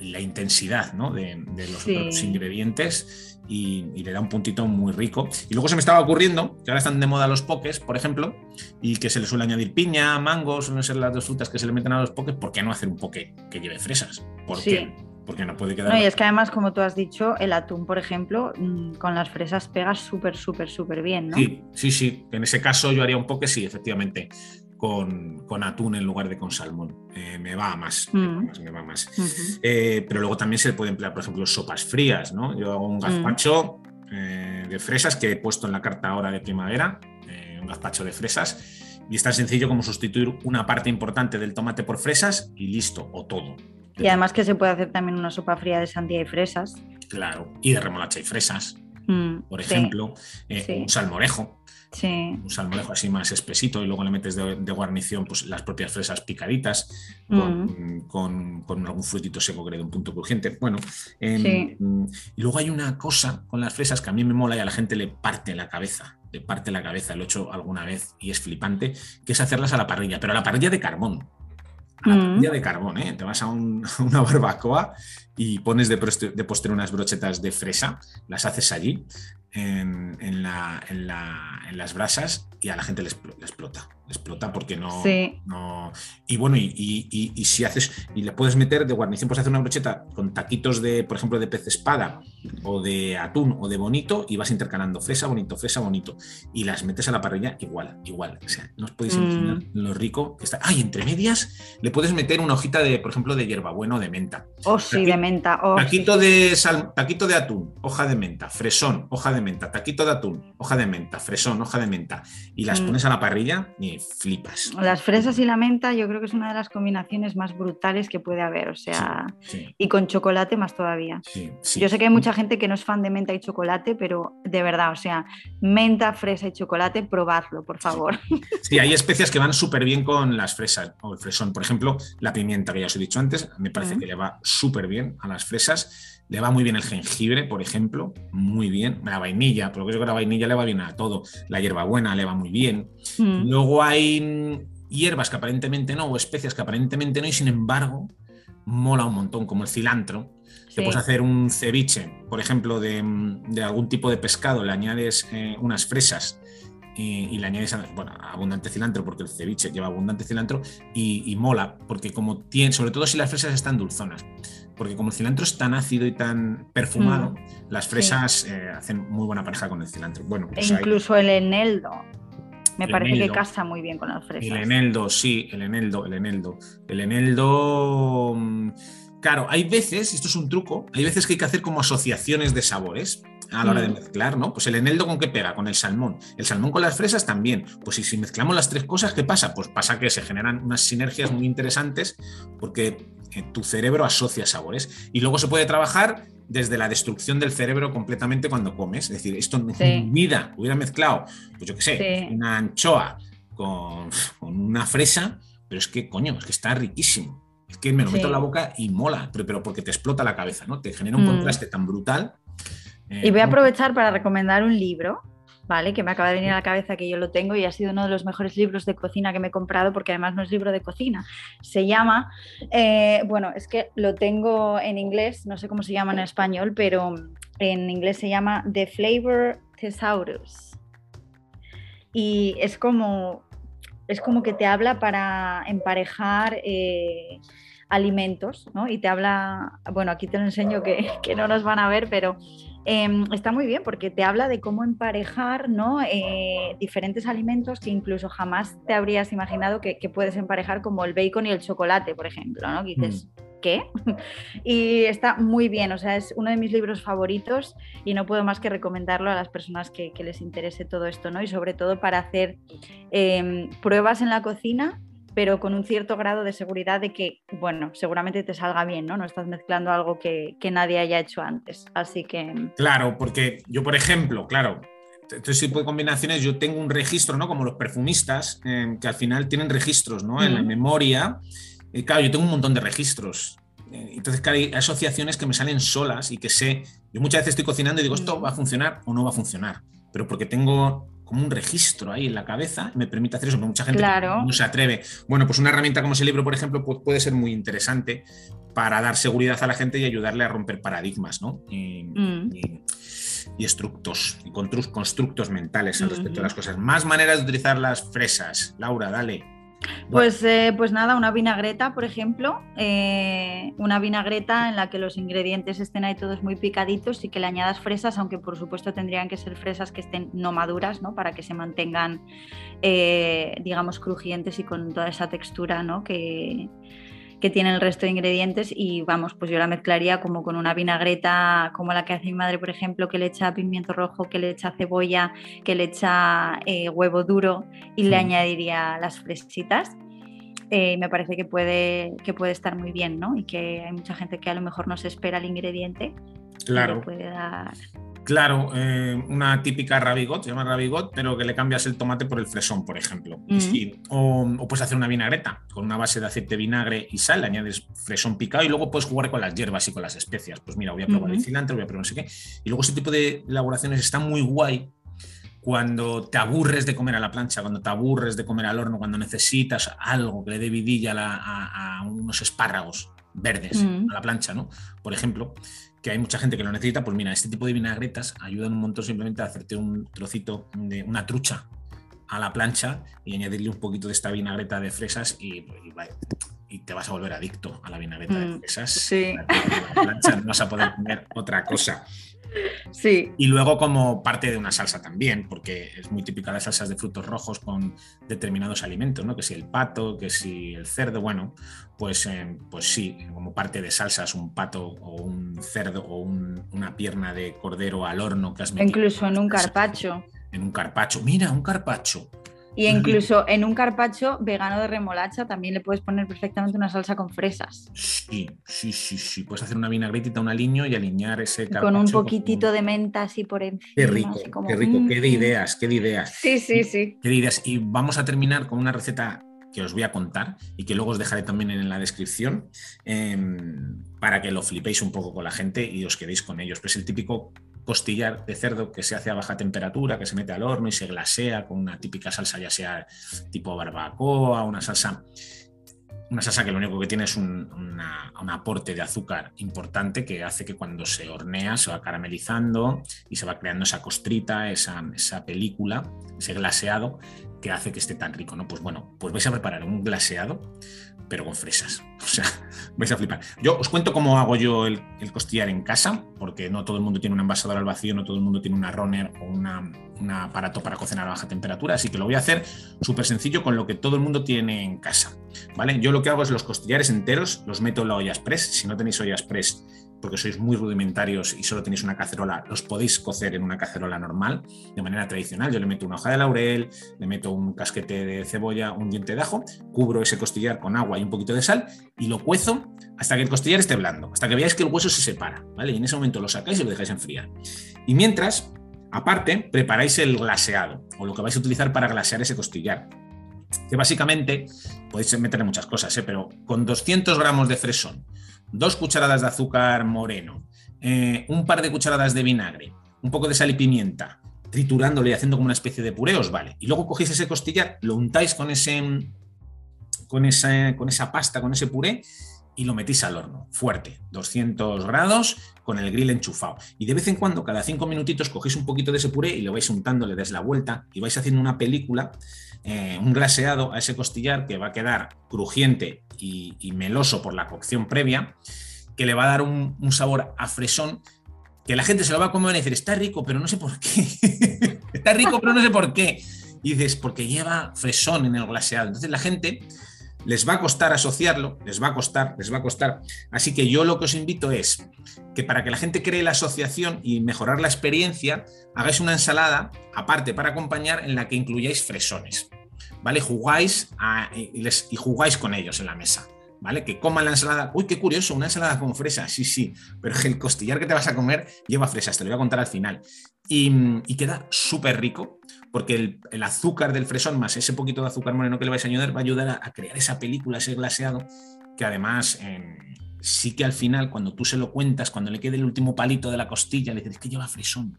la intensidad de, los otros ingredientes y, le da un puntito muy rico. Y luego se me estaba ocurriendo que ahora están de moda los pokés, por ejemplo, y que se le suele añadir piña, mango, suelen ser las dos frutas que se le meten a los pokés. ¿Por qué no hacer un poke que lleve fresas? ¿Por qué? Porque no puede quedar. No, y es que además, como tú has dicho, el atún, por ejemplo, mm, con las fresas pega súper, súper, súper bien, ¿no? Sí, sí, sí. En ese caso yo haría un poke, sí, efectivamente con, atún en lugar de con salmón. Eh, me va más, me va más. Mm. Eh, pero luego también se puede emplear, por ejemplo, sopas frías, ¿no? Yo hago un mm. gazpacho eh, de fresas que he puesto en la carta ahora de primavera, un gazpacho de fresas, y es tan sencillo como sustituir una parte importante del tomate por fresas y listo, o todo. Y además que se puede hacer también una sopa fría de sandía y fresas. Claro, y de remolacha y fresas, mm, por ejemplo, un salmorejo. Un salmorejo así más espesito y luego le metes de, guarnición pues, las propias fresas picaditas mm. con, algún frutito seco que le dé un punto crujiente. Bueno, em, mm, y luego hay una cosa con las fresas que a mí me mola y a la gente le parte la cabeza. Le parte la cabeza, lo he hecho alguna vez y es flipante, que es hacerlas a la parrilla, pero a la parrilla de carbón a la mm. parrilla de carbón, ¿eh? Te vas a, una barbacoa y pones de, de postre unas brochetas de fresa, las haces allí, en, las brasas y a la gente le, explota. Explota porque no. no y bueno, y, si haces. Y le puedes meter de guarnición, puedes hacer una brocheta con taquitos de, por ejemplo, de pez espada o de atún o de bonito y vas intercalando fresa, bonito, fresa, bonito. Y las metes a la parrilla igual, igual. O sea, no os podéis mm. imaginar lo rico que está. Ay, entre medias le puedes meter una hojita de, por ejemplo, de hierbabuena o de menta. Oh, sí, de menta. Oh, taquito, de taquito de atún, hoja de menta, fresón, hoja de menta, taquito de atún, hoja de menta, fresón, hoja de menta, y las mm. pones a la parrilla y flipas. Las fresas y la menta yo creo que es una de las combinaciones más brutales que puede haber, o sea, y con chocolate más todavía. Yo sé que hay mucha gente que no es fan de menta y chocolate, pero de verdad, o sea, menta, fresa y chocolate, probadlo, por favor. Sí, hay especias que van súper bien con las fresas o el fresón. Por ejemplo, la pimienta que ya os he dicho antes, me parece que le va súper bien a las fresas. Le va muy bien el jengibre, por ejemplo, muy bien. La vainilla, porque yo creo que la vainilla le va bien a todo. La hierbabuena le va muy bien. Mm. Luego hay hierbas que aparentemente no, o especias que aparentemente no, y sin embargo, mola un montón, como el cilantro. Te puedes hacer un ceviche, por ejemplo, de, algún tipo de pescado, le añades eh, unas fresas y, le añades bueno, abundante cilantro, porque el ceviche lleva abundante cilantro, y, mola, porque como tiene, sobre todo si las fresas están dulzonas, porque como el cilantro es tan ácido y tan perfumado, mm. las fresas eh, hacen muy buena pareja con el cilantro. Bueno, pues e incluso el eneldo. Me parece que casa muy bien con las fresas. El eneldo, sí, el eneldo, el eneldo. El eneldo. Mm, claro, hay veces, esto es un truco, hay veces que hay que hacer como asociaciones de sabores a la hora de mm. mezclar, ¿no? Pues el eneldo con qué pega, con el salmón. El salmón con las fresas también. Pues si, si mezclamos las tres cosas, ¿qué pasa? Pues pasa que se generan unas sinergias muy interesantes porque eh, tu cerebro asocia sabores. Y luego se puede trabajar desde la destrucción del cerebro completamente cuando comes. Es decir, esto en mi vida hubiera mezclado, pues yo qué sé, una anchoa con, una fresa, pero es que, coño, es que está riquísimo. Es que me lo meto en la boca y mola, pero, pero, porque te explota la cabeza, ¿no? Te genera un mm. contraste tan brutal y voy a aprovechar para recomendar un libro, ¿vale? Que me acaba de venir a la cabeza que yo lo tengo y ha sido uno de los mejores libros de cocina que me he comprado porque además no es libro de cocina. Se llama, eh, bueno, es que lo tengo en inglés, no sé cómo se llama en español, pero en inglés se llama The Flavor Thesaurus. Y es como, es como que te habla para emparejar... Eh, alimentos, ¿no? Y te habla, bueno, aquí te lo enseño que, que no nos van a ver, pero Em, está muy bien porque te habla de cómo emparejar ¿no? Eh, diferentes alimentos que incluso jamás te habrías imaginado que, puedes emparejar, como el bacon y el chocolate, por ejemplo, ¿no? Que dices, mm. ¿qué? y está muy bien, o sea, es uno de mis libros favoritos y no puedo más que recomendarlo a las personas que, les interese todo esto, ¿no? Y sobre todo para hacer em, pruebas en la cocina pero con un cierto grado de seguridad de que, bueno, seguramente te salga bien, ¿no? No estás mezclando algo que, nadie haya hecho antes. Así que. Claro, porque yo, por ejemplo, claro, este tipo de combinaciones, yo tengo un registro, ¿no? Como los perfumistas, eh, que al final tienen registros, ¿no? En la memoria. Y claro, yo tengo un montón de registros. Eh, entonces, claro, hay asociaciones que me salen solas y que sé. Yo muchas veces estoy cocinando y digo, esto va a funcionar o no va a funcionar. Pero porque tengo como un registro ahí en la cabeza, me permite hacer eso, pero mucha gente no se atreve. Bueno, pues una herramienta como ese libro, por ejemplo, puede ser muy interesante para dar seguridad a la gente y ayudarle a romper paradigmas, ¿no? Y, mm. estructos, y constructos mentales al respecto de las cosas. Más maneras de utilizar las fresas. Laura, dale. Pues, eh, pues nada, una vinagreta, por ejemplo, eh, una vinagreta en la que los ingredientes estén ahí todos muy picaditos y que le añadas fresas, aunque por supuesto tendrían que ser fresas que estén no maduras, ¿no? Para que se mantengan, eh, digamos, crujientes y con toda esa textura, ¿no? Que, que tiene el resto de ingredientes y vamos, pues yo la mezclaría como con una vinagreta como la que hace mi madre, por ejemplo, que le echa pimiento rojo, que le echa cebolla, que le echa eh, huevo duro y le añadiría las fresitas. Eh, me parece que puede, que puede estar muy bien, ¿no? Y que hay mucha gente que a lo mejor no se espera el ingrediente. Claro. puede dar Claro, eh, una típica rabigot, se llama rabigot, pero que le cambias el tomate por el fresón, por ejemplo. Mm. o, puedes hacer una vinagreta con una base de aceite, vinagre y sal, le añades fresón picado y luego puedes jugar con las hierbas y con las especias. Pues mira, voy a probar el cilantro, voy a probar no sé qué. Y luego ese tipo de elaboraciones está muy guay cuando te aburres de comer a la plancha, cuando te aburres de comer al horno, cuando necesitas algo que le dé vidilla a, unos espárragos verdes mm. a la plancha, ¿no? Por ejemplo, que hay mucha gente que lo necesita, pues mira, este tipo de vinagretas ayudan un montón simplemente a hacerte un trocito de una trucha a la plancha y añadirle un poquito de esta vinagreta de fresas y, y, te vas a volver adicto a la vinagreta de mm, fresas. Sí. La, plancha no vas a poder comer otra cosa. Sí. Y luego como parte de una salsa también, porque es muy típica las salsas de frutos rojos con determinados alimentos, ¿no? Que si el pato, que si el cerdo, bueno, pues, eh, pues sí, como parte de salsas, un pato o un cerdo o una pierna de cordero al horno que has metido. Incluso en un carpacho. En un carpacho. Mira, un carpacho. Y incluso en un carpacho vegano de remolacha también le puedes poner perfectamente una salsa con fresas. Sí, sí, sí, sí. Puedes hacer una vinagretita, un aliño y alinear ese carpacho. Con un poquitito de menta así por encima. Qué rico, qué rico, qué de ideas, qué de ideas. Sí, sí, sí. Qué de ideas. Y vamos a terminar con una receta que os voy a contar y que luego os dejaré también en la descripción em, para que lo flipéis un poco con la gente y os quedéis con ellos. Pues el típico costillar de cerdo que se hace a baja temperatura, que se mete al horno y se glasea con una típica salsa, ya sea tipo barbacoa, una salsa una salsa que lo único que tiene es un, aporte de azúcar importante que hace que cuando se hornea se va caramelizando y se va creando esa costrita, esa, esa película, ese glaseado que hace que esté tan rico, ¿no? Pues bueno, pues vais a preparar un glaseado, pero con fresas. O sea, vais a flipar. Yo os cuento cómo hago yo el, costillar en casa, porque no todo el mundo tiene un envasador al vacío, no todo el mundo tiene una runner o un aparato para cocinar a baja temperatura, así que lo voy a hacer súper sencillo con lo que todo el mundo tiene en casa, ¿vale? Yo lo que hago es los costillares enteros, los meto en la olla express, si no tenéis olla express porque sois muy rudimentarios y solo tenéis una cacerola, los podéis cocer en una cacerola normal, de manera tradicional. Yo le meto una hoja de laurel, le meto un casquete de cebolla, un diente de ajo, cubro ese costillar con agua y un poquito de sal y lo cuezo hasta que el costillar esté blando, hasta que veáis que el hueso se separa, ¿vale? Y en ese momento lo sacáis y lo dejáis enfriar. Y mientras, aparte, preparáis el glaseado o lo que vais a utilizar para glasear ese costillar. Que básicamente podéis meterle muchas cosas, ¿eh? pero con 200 gramos de fresón, dos cucharadas de azúcar moreno, eh, un par de cucharadas de vinagre, un poco de sal y pimienta, triturándole y haciendo como una especie de puré, os vale. Y luego cogéis ese costillar, lo untáis con, ese, con, esa, con esa pasta, con ese puré, y lo metís al horno, fuerte, 200 grados, con el grill enchufado. Y de vez en cuando, cada cinco minutitos, cogéis un poquito de ese puré y lo vais untando, le des la vuelta y vais haciendo una película, eh, un glaseado a ese costillar que va a quedar crujiente y, meloso por la cocción previa, que le va a dar un, sabor a fresón que la gente se lo va a comer y decir, está rico, pero no sé por qué. está rico, pero no sé por qué. Y dices, porque lleva fresón en el glaseado. Entonces la gente les va a costar asociarlo, les va a costar, les va a costar. Así que yo lo que os invito es que para que la gente cree la asociación y mejorar la experiencia, hagáis una ensalada aparte para acompañar en la que incluyáis fresones. ¿vale? Jugáis y, les, y jugáis con ellos en la mesa. ¿Vale? Que coman la ensalada. Uy, qué curioso, una ensalada con fresa. Sí, sí, pero el costillar que te vas a comer lleva fresas, te lo voy a contar al final. Y, queda súper rico, porque el, azúcar del fresón más ese poquito de azúcar moreno que le vais a ayudar va a ayudar a, crear esa película, ese glaseado, que además em, sí que al final, cuando tú se lo cuentas, cuando le quede el último palito de la costilla, le dices que lleva fresón.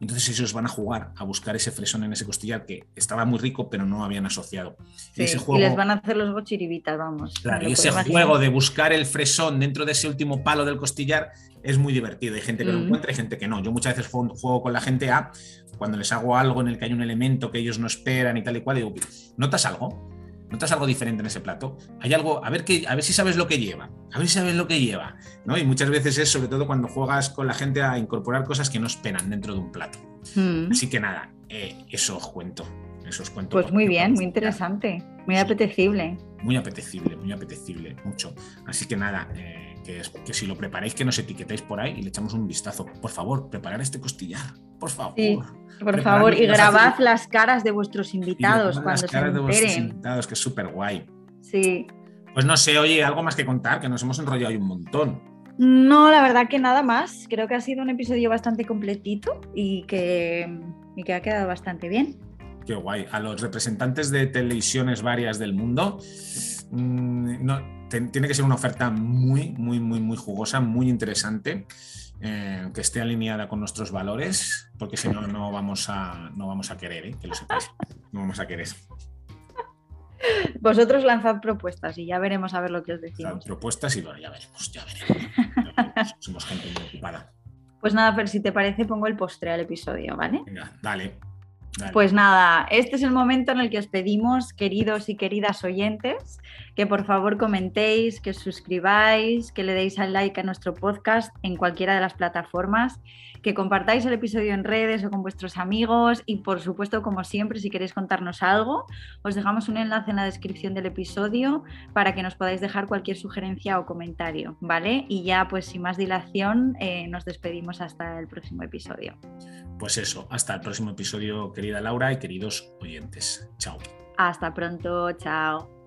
Entonces ellos van a jugar a buscar ese fresón en ese costillar que estaba muy rico, pero no habían asociado. y, les van a hacer los gochiribitas, vamos. Claro, y ese juego de buscar el fresón dentro de ese último palo del costillar es muy divertido. Hay gente que lo mm. encuentra y gente que no. Yo muchas veces juego con la gente a cuando les hago algo en el que hay un elemento que ellos no esperan y tal y cual, digo, ¿notas algo? ¿Notas algo diferente en ese plato? Hay algo, a ver, que, a ver si sabes lo que lleva, a ver si sabes lo que lleva, ¿no? Y muchas veces es sobre todo cuando juegas con la gente a incorporar cosas que no esperan dentro de un plato. Hmm. Así que nada, eh, eso os cuento, eso os cuento. Pues muy bien, muy interesante, muy apetecible. Muy apetecible, muy apetecible, mucho. Así que nada, eh, que, que, si lo preparáis, que nos etiquetéis por ahí y le echamos un vistazo. Por favor, preparar este costillar, por favor. por favor, y grabad las caras de vuestros invitados cuando las caras de vuestros invitados, que es súper guay. Sí. Pues no sé, oye, algo más que contar, que nos hemos enrollado ahí un montón. No, la verdad que nada más. Creo que ha sido un episodio bastante completito y que, y que ha quedado bastante bien. Qué guay. A los representantes de televisiones varias del mundo, mm, no, tiene que ser una oferta muy, muy, muy, muy jugosa, muy interesante. Eh, que esté alineada con nuestros valores, porque si no, no vamos a, no vamos a querer, ¿eh? que lo sepáis. No vamos a querer. Vosotros lanzad propuestas y ya veremos a ver lo que os decimos. propuestas y bueno, ya veremos, ya veremos. Somos gente muy ocupada. Pues nada, pero si te parece, pongo el postre al episodio, ¿vale? Venga, dale. Pues nada, este es el momento en el que os pedimos, queridos y queridas oyentes, que por favor comentéis, que os suscribáis, que le deis al like a nuestro podcast en cualquiera de las plataformas, que compartáis el episodio en redes o con vuestros amigos y por supuesto, como siempre, si queréis contarnos algo, os dejamos un enlace en la descripción del episodio para que nos podáis dejar cualquier sugerencia o comentario, ¿vale? Y ya pues sin más dilación eh, nos despedimos hasta el próximo episodio. Pues eso, hasta el próximo episodio, querida Laura y queridos oyentes. Chao. Hasta pronto, chao.